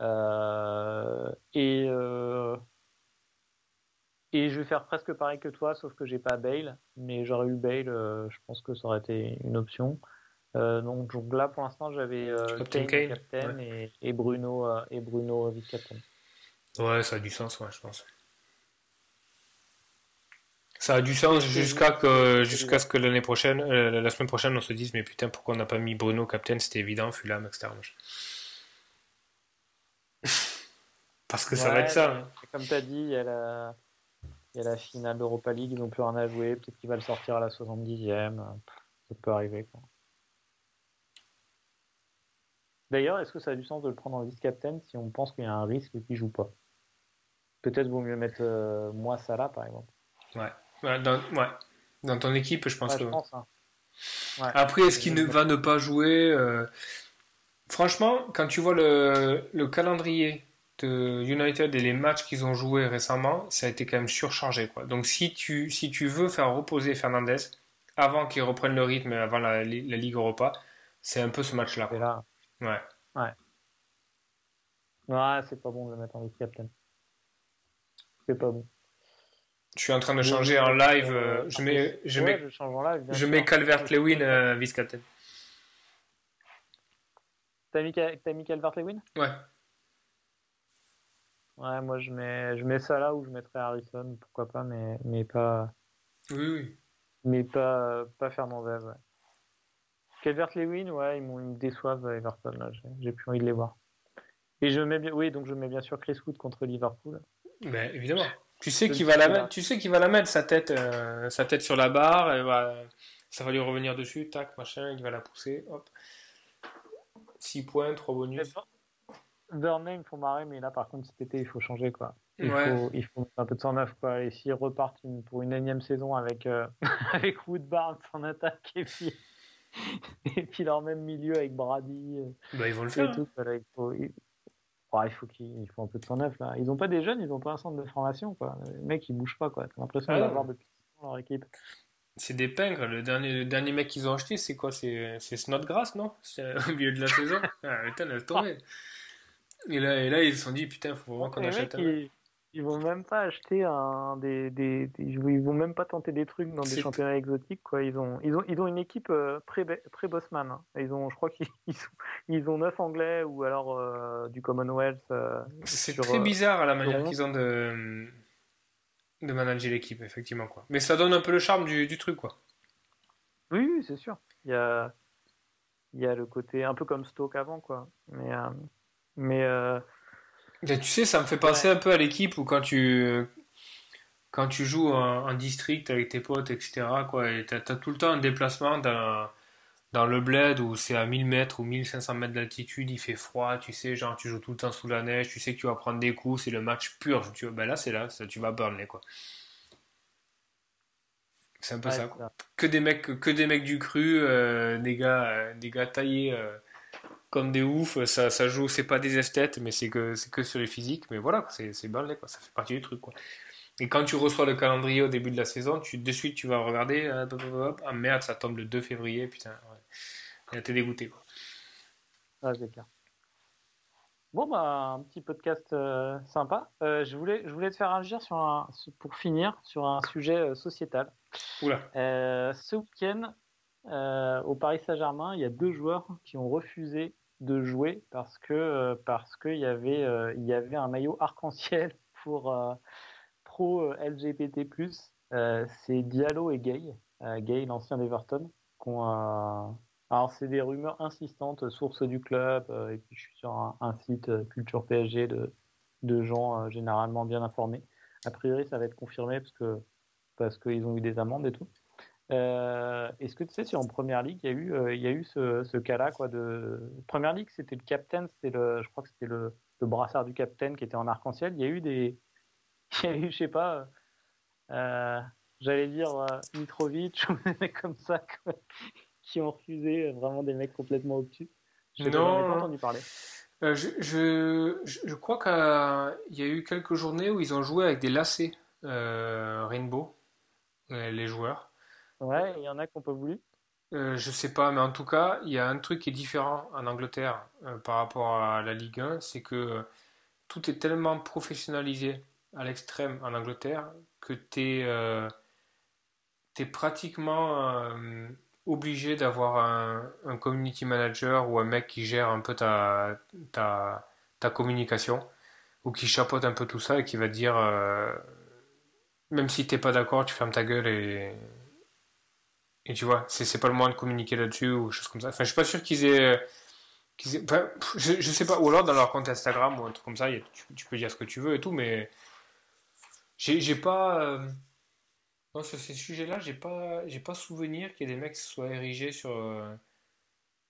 Euh, et euh, et je vais faire presque pareil que toi, sauf que j'ai pas Bale, mais j'aurais eu Bale, euh, je pense que ça aurait été une option. Euh, donc, là, pour l'instant, j'avais euh, Kane, captain et, Bruno et Bruno vice-captain. Ouais, ça a du sens, ouais, je pense. Ça a du sens jusqu'à que jusqu'à ce que l'année prochaine, la semaine prochaine, on se dise mais putain pourquoi on n'a pas mis Bruno captain, c'était évident, Fulham, etc. Parce que ça va être ça. Comme tu as dit, il y a la il y a la finale d'Europa League, ils n'ont plus rien à jouer. Peut-être qu'il va le sortir à la 70e. Ça peut arriver. Quoi. D'ailleurs, est-ce que ça a du sens de le prendre en vice-captain si on pense qu'il y a un risque qu'il joue pas? Peut-être vaut mieux mettre euh, moi Salah par exemple. Ouais. dans, ouais. dans ton équipe, je pense que. Hein. Après, est-ce qu'il ne va ne pas jouer euh, Franchement, quand tu vois le, le, calendrier de United et les matchs qu'ils ont joués récemment, ça a été quand même surchargé. Quoi. Donc si tu, si tu veux faire reposer Fernandez avant qu'il reprenne le rythme avant la, la Ligue Europa, c'est un peu ce match-là. Là. Ouais. Ouais. Ouais, c'est pas bon de le mettre en vice-captain. C'est pas bon. Je suis en train de changer en live. Euh, je mets, je mets, je change en live. Je mets Calvert-Lewin euh, vice-captain. T'as mis, mis Calvert-Lewin? Ouais. Ouais, moi je mets, je mets ça là où je mettrais Harrison, pourquoi pas, mais, mais pas. Oui, oui. Mais pas, pas Fernandez, ouais. Calvert-Lewin, ouais, ils, me déçoivent Everton, là, j'ai plus envie de les voir. Et je mets bien, oui, donc je mets bien sûr Chris Wood contre Liverpool. Ben, évidemment. Tu sais qu'il va la mettre, tu sais qu'il va la mettre sa tête, euh, sa tête sur la barre, va, ça va lui revenir dessus, tac, machin, il va la pousser, hop. 6 points, 3 bonus. Burnley, me font marrer, mais là, par contre, cet été, il faut changer, quoi. Il, faut, il faut un peu de 109, quoi. Et s'ils repartent pour une énième saison avec, euh, avec Wood Barnes en attaque, et puis, et puis leur même milieu avec Brady. Euh, bah, ils vont le faire. Tout, il faut, il... il faut qu'ils font un peu de 109, là. Ils n'ont pas des jeunes, ils n'ont pas un centre de formation, quoi. Les mecs, ils bougent pas, quoi. T'as l'impression ah, d'avoir depuis leur équipe. C'est des pingres. Le dernier, le dernier mec qu'ils ont acheté, c'est quoi? C'est Snodgrass, non? Au milieu de la saison? Ah, putain, laisse tomber. Et là, et là, ils se sont dit, putain, faut vraiment qu'on achète un. Ils, ils, vont même pas acheter un, des, des, Ils vont même pas tenter des trucs dans des championnats exotiques, quoi. Ils ont, ils ont, ils ont une équipe euh, pré-Bossman. Hein. Ils ont, je crois qu'ils ils ont 9 Anglais ou alors euh, du Commonwealth. Euh, c'est très bizarre à la manière qu'ils ont de de manager l'équipe, effectivement. Quoi. Mais ça donne un peu le charme du, du truc. quoi. Oui, c'est sûr. Il y a, il y a le côté un peu comme Stoke avant. quoi. Mais, euh, mais euh, tu sais, ça me fait penser un peu à l'équipe où quand tu, quand tu joues en, district avec tes potes, etc., quoi, et tu as, tout le temps un déplacement d'un dans le bled où c'est à 1000 mètres ou 1500 mètres d'altitude, il fait froid, tu sais, genre tu joues tout le temps sous la neige, tu sais que tu vas prendre des coups, c'est le match pur. Tu, ben là, c'est là, ça, tu vas burner quoi. C'est un peu ça, quoi. Que des mecs, que des mecs du cru, euh, des gars, euh, des gars taillés euh, comme des oufs. Ça, ça joue, c'est pas des esthètes, mais c'est que c'est que sur les physiques. Mais voilà, c'est c'est quoi. Ça fait partie du truc, quoi. Et quand tu reçois le calendrier au début de la saison, tu de suite tu vas regarder, ah merde, ça tombe le 2 février, putain. Ouais. T'es dégoûté, quoi. Ah, c'est clair. Bon, bah, un petit podcast euh, sympa. Euh, je, voulais, je voulais te faire agir sur un, pour finir sur un sujet euh, sociétal. Oula. ce week-end, au Paris Saint-Germain, il y a deux joueurs qui ont refusé de jouer parce que parce qu'il y avait il y avait un maillot arc-en-ciel pour pro LGBT+. C'est Diallo et Gay, Gay l'ancien d'Everton, qu'on alors, c'est des rumeurs insistantes, source du club, euh, et puis je suis sur un, site euh, Culture PSG de, de gens euh, généralement bien informés. A priori, ça va être confirmé parce que parce qu'ils ont eu des amendes et tout. Est-ce que tu sais si en première ligue il y a eu il y a eu ce, ce cas-là quoi de première ligue c'était le captain c'était le je crois que c'était le, le, brassard du captain qui était en arc-en-ciel il y a eu des il y a eu je sais pas j'allais dire Mitrovic ou des mecs comme ça quoi, qui ont refusé, euh, vraiment des mecs complètement obtus. Je non, pas entendu parler. Euh, je, je, je, crois qu'il y a eu quelques journées où ils ont joué avec des lacets euh, Rainbow, les joueurs. Ouais, il y en a n'ont pas voulu. Euh, je sais pas, mais en tout cas, il y a un truc qui est différent en Angleterre par rapport à la Ligue 1, c'est que tout est tellement professionnalisé à l'extrême en Angleterre que tu es, es, pratiquement obligé d'avoir un, community manager ou un mec qui gère un peu ta, ta, ta communication ou qui chapeaute un peu tout ça et qui va dire euh, même si t'es pas d'accord tu fermes ta gueule et et tu vois c'est pas le moment de communiquer là-dessus ou choses comme ça enfin je suis pas sûr qu'ils aient, je, je, sais pas ou alors dans leur compte Instagram ou un truc comme ça tu, peux dire ce que tu veux et tout mais j'ai pas euh, sur ces sujets-là, j'ai pas, j'ai pas souvenir qu'il y ait des mecs qui soient érigés sur, euh,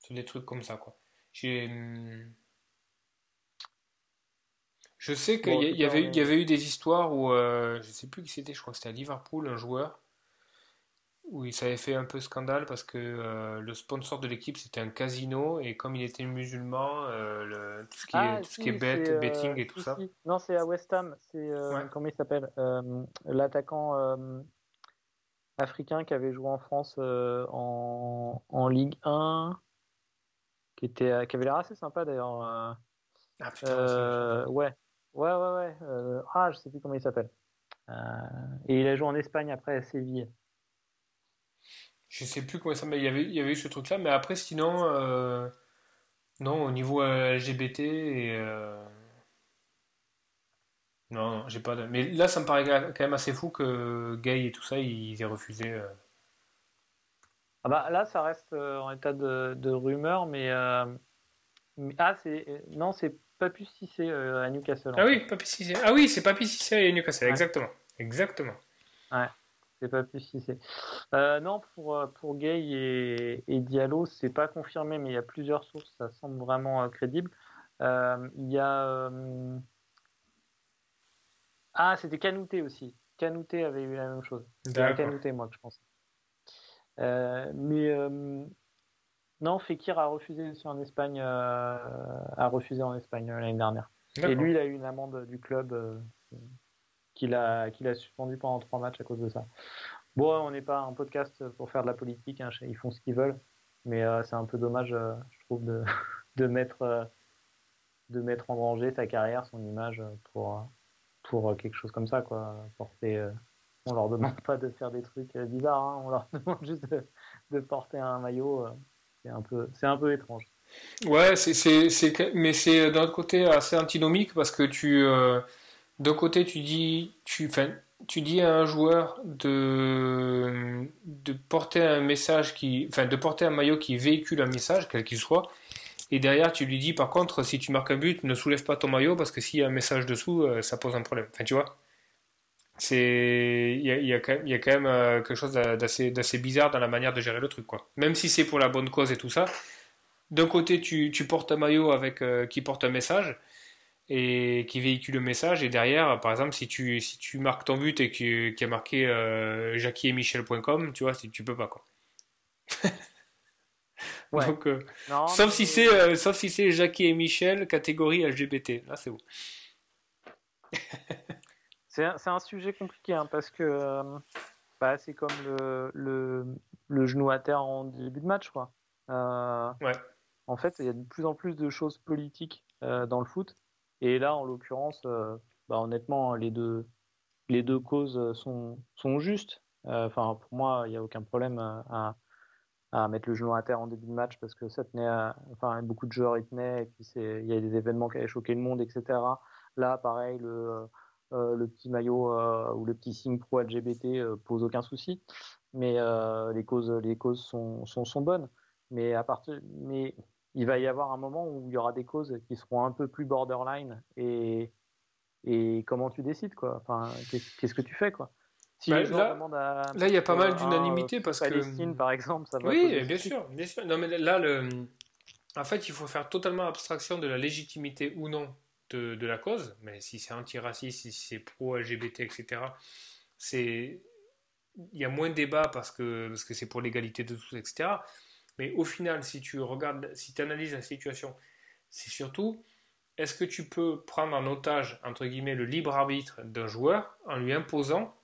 sur des trucs comme ça, quoi. j'ai. Je sais qu'il y, y, avait, y avait eu des histoires où, euh, je sais plus qui c'était, je crois que c'était à Liverpool, un joueur, où il s'avait fait un peu scandale parce que euh, le sponsor de l'équipe c'était un casino et comme il était musulman, euh, le, tout ce qui est, ah, tout ce qui est bet, betting et tout ça. Non, c'est à West Ham, c'est comment il s'appelle L'attaquant africain qui avait joué en France en, en, Ligue 1, qui, était, qui avait l'air assez sympa d'ailleurs. Ah putain, ouais. Ouais, ouais, ouais. Euh, ah, je sais plus comment il s'appelle. Euh, et il a joué en Espagne après à Séville. Je sais plus comment ça s'appelle. Il y avait, il y avait eu ce truc-là, mais après, sinon, euh, non, au niveau LGBT et. Non, non j'ai pas de... Mais là, ça me paraît quand même assez fou que Gay et tout ça, ils aient refusé. Ah bah, là, ça reste en état de, de rumeur, mais. Ah, c'est. Non, c'est Papus Cissé euh, à Newcastle. Ah oui, Papus Cissé. Ah oui, c'est Papus Cissé à Newcastle, exactement. Exactement. Ouais, c'est Papus Cissé. Euh, non, pour, euh, pour Gay et, et Diallo, c'est pas confirmé, mais il y a plusieurs sources, ça semble vraiment crédible. il y a. Ah, c'était Canouté aussi. Canouté avait eu la même chose. C'était Canouté, moi, que je pense. mais non, Fekir a refusé aussi en Espagne, euh, a refusé en Espagne euh, l'année dernière. Et lui, il a eu une amende du club euh, qu'il a, qu'il a suspendu pendant trois matchs à cause de ça. Bon, on n'est pas un podcast pour faire de la politique, hein, ils font ce qu'ils veulent, mais c'est un peu dommage, je trouve, de, de mettre, de mettre en danger sa carrière, son image pour, pour quelque chose comme ça, quoi. Porter, on leur demande pas de faire des trucs bizarres, hein. on leur demande juste de, porter un maillot c'est un peu, un peu étrange. Ouais, c'est, mais c'est d'un côté assez antinomique parce que tu, euh, d'un côté tu dis, tu, tu dis à un joueur de, de porter un message qui, enfin, de porter un maillot qui véhicule un message, quel qu'il soit, et derrière tu lui dis par contre, si tu marques un but, ne soulève pas ton maillot parce que s'il y a un message dessous, euh, ça pose un problème. Enfin, tu vois c'est il y a, y, a quand même euh, quelque chose d'assez, d'assez bizarre dans la manière de gérer le truc quoi même si c'est pour la bonne cause et tout ça d'un côté tu, tu portes un maillot avec euh, qui porte un message et qui véhicule le message et derrière par exemple si tu si tu marques ton but et qui, qui a marqué euh, et michel.com tu vois si tu peux pas quoi ouais. Donc, euh, sauf si c'est sauf si c'est Jackie et Michel catégorie LGBT là c'est bon C'est un, sujet compliqué hein, parce que euh, bah, c'est comme le, le, le, genou à terre en début de match. Quoi. Euh, ouais. En fait, il y a de plus en plus de choses politiques euh, dans le foot. Et là, en l'occurrence, bah, honnêtement, les deux, les deux causes sont, sont justes. Enfin, pour moi, il n'y a aucun problème à, à, mettre le genou à terre en début de match parce que ça tenait enfin, beaucoup de joueurs y tenaient et puis il y a des événements qui avaient choqué le monde, etc. Là, pareil, le, euh, le petit maillot euh, ou le petit signe pro LGBT euh, pose aucun souci, mais les causes, les causes sont, sont, sont, bonnes. Mais à partir, mais il va y avoir un moment où il y aura des causes qui seront un peu plus borderline et, et comment tu décides quoi. Enfin, qu'est-ce que tu fais quoi si bah, là, là, il y a pas mal d'unanimité parce que Palestine, par exemple, ça va. Oui, bien sûr, bien sûr. Non, mais là, le... en fait, il faut faire totalement abstraction de la légitimité ou non de, la cause, mais si c'est antiraciste, si c'est pro-LGBT, etc., c'est il y a moins de débat parce que parce que c'est pour l'égalité de tous, etc. Mais au final, si tu regardes, si tu analyses la situation, c'est surtout est-ce que tu peux prendre en otage entre guillemets le libre arbitre d'un joueur en lui imposant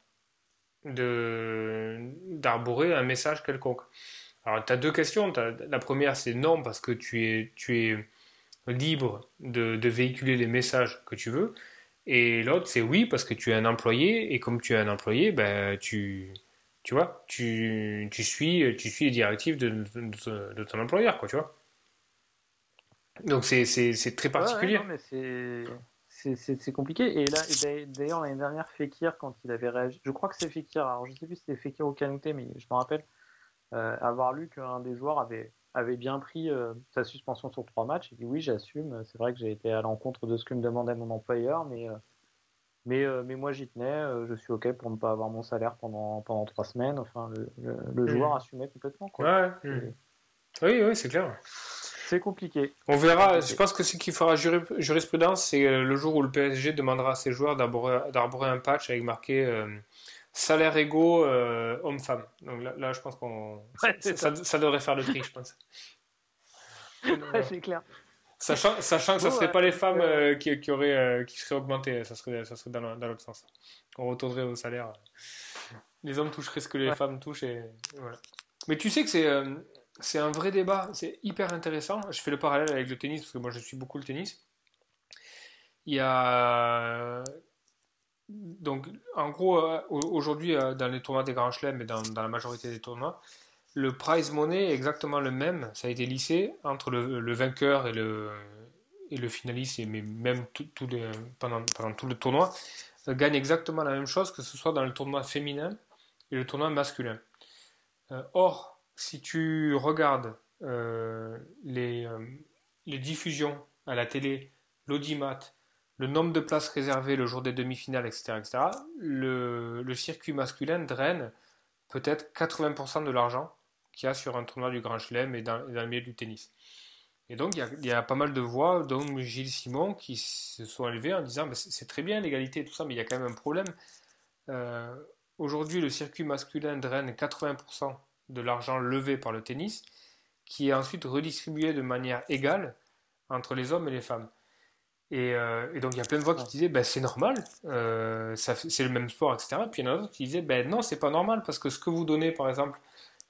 de d'arborer un message quelconque? Alors, tu as deux questions. la première, c'est non, parce que tu es, libre de, véhiculer les messages que tu veux. Et l'autre, c'est oui, parce que tu es un employé, et comme tu es un employé, ben, tu, tu vois, tu, tu, suis, tu suis les directives de, de, ton employeur, quoi, tu vois. Donc c'est très particulier. c'est compliqué. Et là, d'ailleurs, l'année dernière, Fekir, quand il avait réagi, je crois que c'est Fekir, alors je sais plus si c'était Fekir ou Kanouté, mais je me rappelle euh, avoir lu qu'un des joueurs avait avait bien pris euh, sa suspension sur trois matchs. Il dit oui, j'assume. C'est vrai que j'ai été à l'encontre de ce que me demandait mon employeur, mais, euh, mais, euh, mais moi j'y tenais. je suis OK pour ne pas avoir mon salaire pendant, pendant trois semaines. Enfin, le, le, mmh. joueur assumait complètement. Quoi. Ouais, mmh. Oui, oui, c'est clair. C'est compliqué. On verra. Je pense que ce qui fera jurisprudence, c'est euh, le jour où le PSG demandera à ses joueurs d'arborer un patch avec marqué euh, salaire égaux euh, homme-femme. Donc là, je pense qu'on ça, devrait faire le tri, je pense. c'est clair. Sachant, sachant que ce ne serait pas les femmes qui, qui, auraient, qui seraient augmentées, ça serait, ça serait dans, l'autre sens. On retournerait au salaire. Les hommes toucheraient ce que les femmes touchent et voilà. Mais tu sais que c'est c'est un vrai débat, c'est hyper intéressant. Je fais le parallèle avec le tennis parce que moi je suis beaucoup le tennis. Il y a donc en gros euh, aujourd'hui euh, dans les tournois des grands chelems et dans, dans, la majorité des tournois, le prize money est exactement le même. Ça a été lissé entre le, vainqueur et le et finaliste, mais même pendant, tout le tournoi, euh, gagne exactement la même chose que ce soit dans le tournoi féminin et le tournoi masculin. or, si tu regardes euh, les, euh, diffusions à la télé, l'audimat, le nombre de places réservées le jour des demi-finales, etc., etc., le circuit masculin draine peut-être 80% de l'argent qu'il y a sur un tournoi du Grand Chelem et dans, le milieu du tennis. Et donc, il y, a, pas mal de voix, dont Gilles Simon, qui se sont élevées en disant c'est très bien l'égalité et tout ça, mais il y a quand même un problème. Euh, aujourd'hui, le circuit masculin draine 80% de l'argent levé par le tennis, qui est ensuite redistribué de manière égale entre les hommes et les femmes. Et, euh, donc il y a plein de voix qui disaient ben, c'est normal, euh, c'est le même sport, etc. Puis il y en a d'autres qui disaient ben, non, c'est pas normal parce que ce que vous donnez par exemple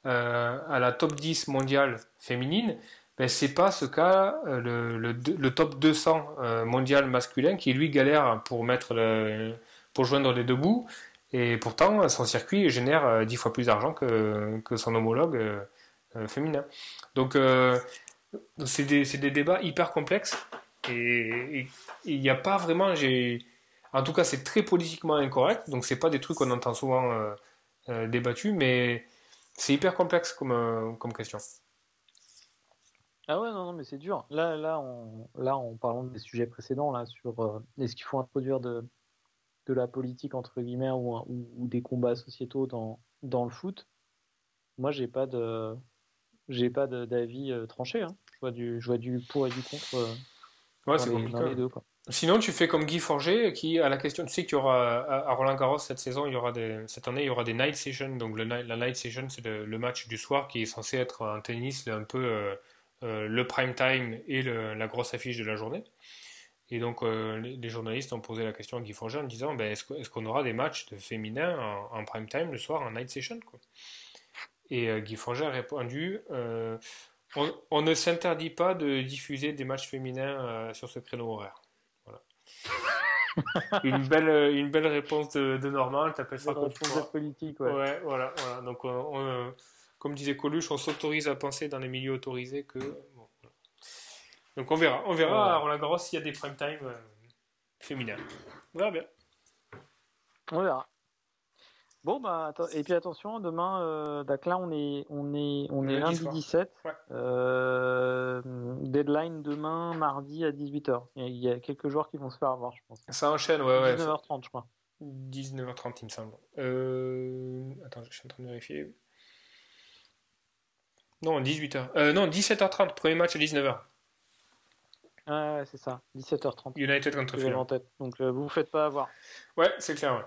euh, à la top 10 mondiale féminine, ben, c'est pas ce cas, le, le, top 200 mondial masculin qui lui galère pour, mettre le, pour joindre les deux bouts et pourtant, son circuit génère euh, dix fois plus d'argent que, que, son homologue euh, euh, féminin. Donc, c'est des, des, débats hyper complexes. Et il n'y a pas vraiment. En tout cas, c'est très politiquement incorrect. Donc, c'est pas des trucs qu'on entend souvent débattus, mais c'est hyper complexe comme, comme question. Ah ouais, non, non, mais c'est dur. Là, là, on, là, en parlant des sujets précédents, là, sur est-ce qu'il faut introduire de, de la politique entre guillemets ou, ou, des combats sociétaux dans, dans le foot, moi j'ai pas de j'ai pas d'avis euh, tranché. Hein. Je, vois du, je vois du pour et du contre euh, ouais, c'est les, deux. Quoi. Sinon, tu fais comme Guy Forger, qui à la question, tu sais qu'il y aura à Roland Garros cette saison, cette année, il y aura des night sessions. Donc la night session, c'est le, match du soir qui est censé être un tennis un peu euh, le prime time et la grosse affiche de la journée. Et donc, euh, les, journalistes ont posé la question à Guy Forger en disant ben, est-ce, qu'on aura des matchs de féminins en, prime time le soir, en night session Et euh, Guy Forger a répondu euh, on, ne s'interdit pas de diffuser des matchs féminins sur ce créneau horaire. Voilà. une, belle, une belle réponse de, de Normand, tu ça réponse politique. Ouais. ouais, voilà. voilà. Donc, comme disait Coluche, on s'autorise à penser dans les milieux autorisés que donc on verra. On verra à Roland Garros s'il y a des prime time euh, féminins. On verra bien. On verra. Bon bah et puis attention demain euh, donc là on est on est on est lundi 17 euh, deadline demain mardi à 18h il y a quelques joueurs qui vont se faire avoir je pense. Ça enchaîne ouais ouais. 19h30 je crois. 19h30 il me semble. Euh... attends je suis en train de vérifier. Non 18h euh, non 17h30 premier match à 19h Ouais, c'est ça, 17h30. United contre Fulham. Donc euh, vous vous faites pas avoir. Ouais, c'est clair. Ouais.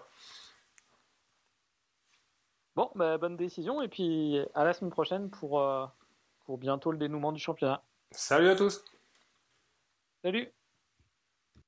Bon, bah, bonne décision et puis à la semaine prochaine pour, euh, pour bientôt le dénouement du championnat. Salut à tous. Salut.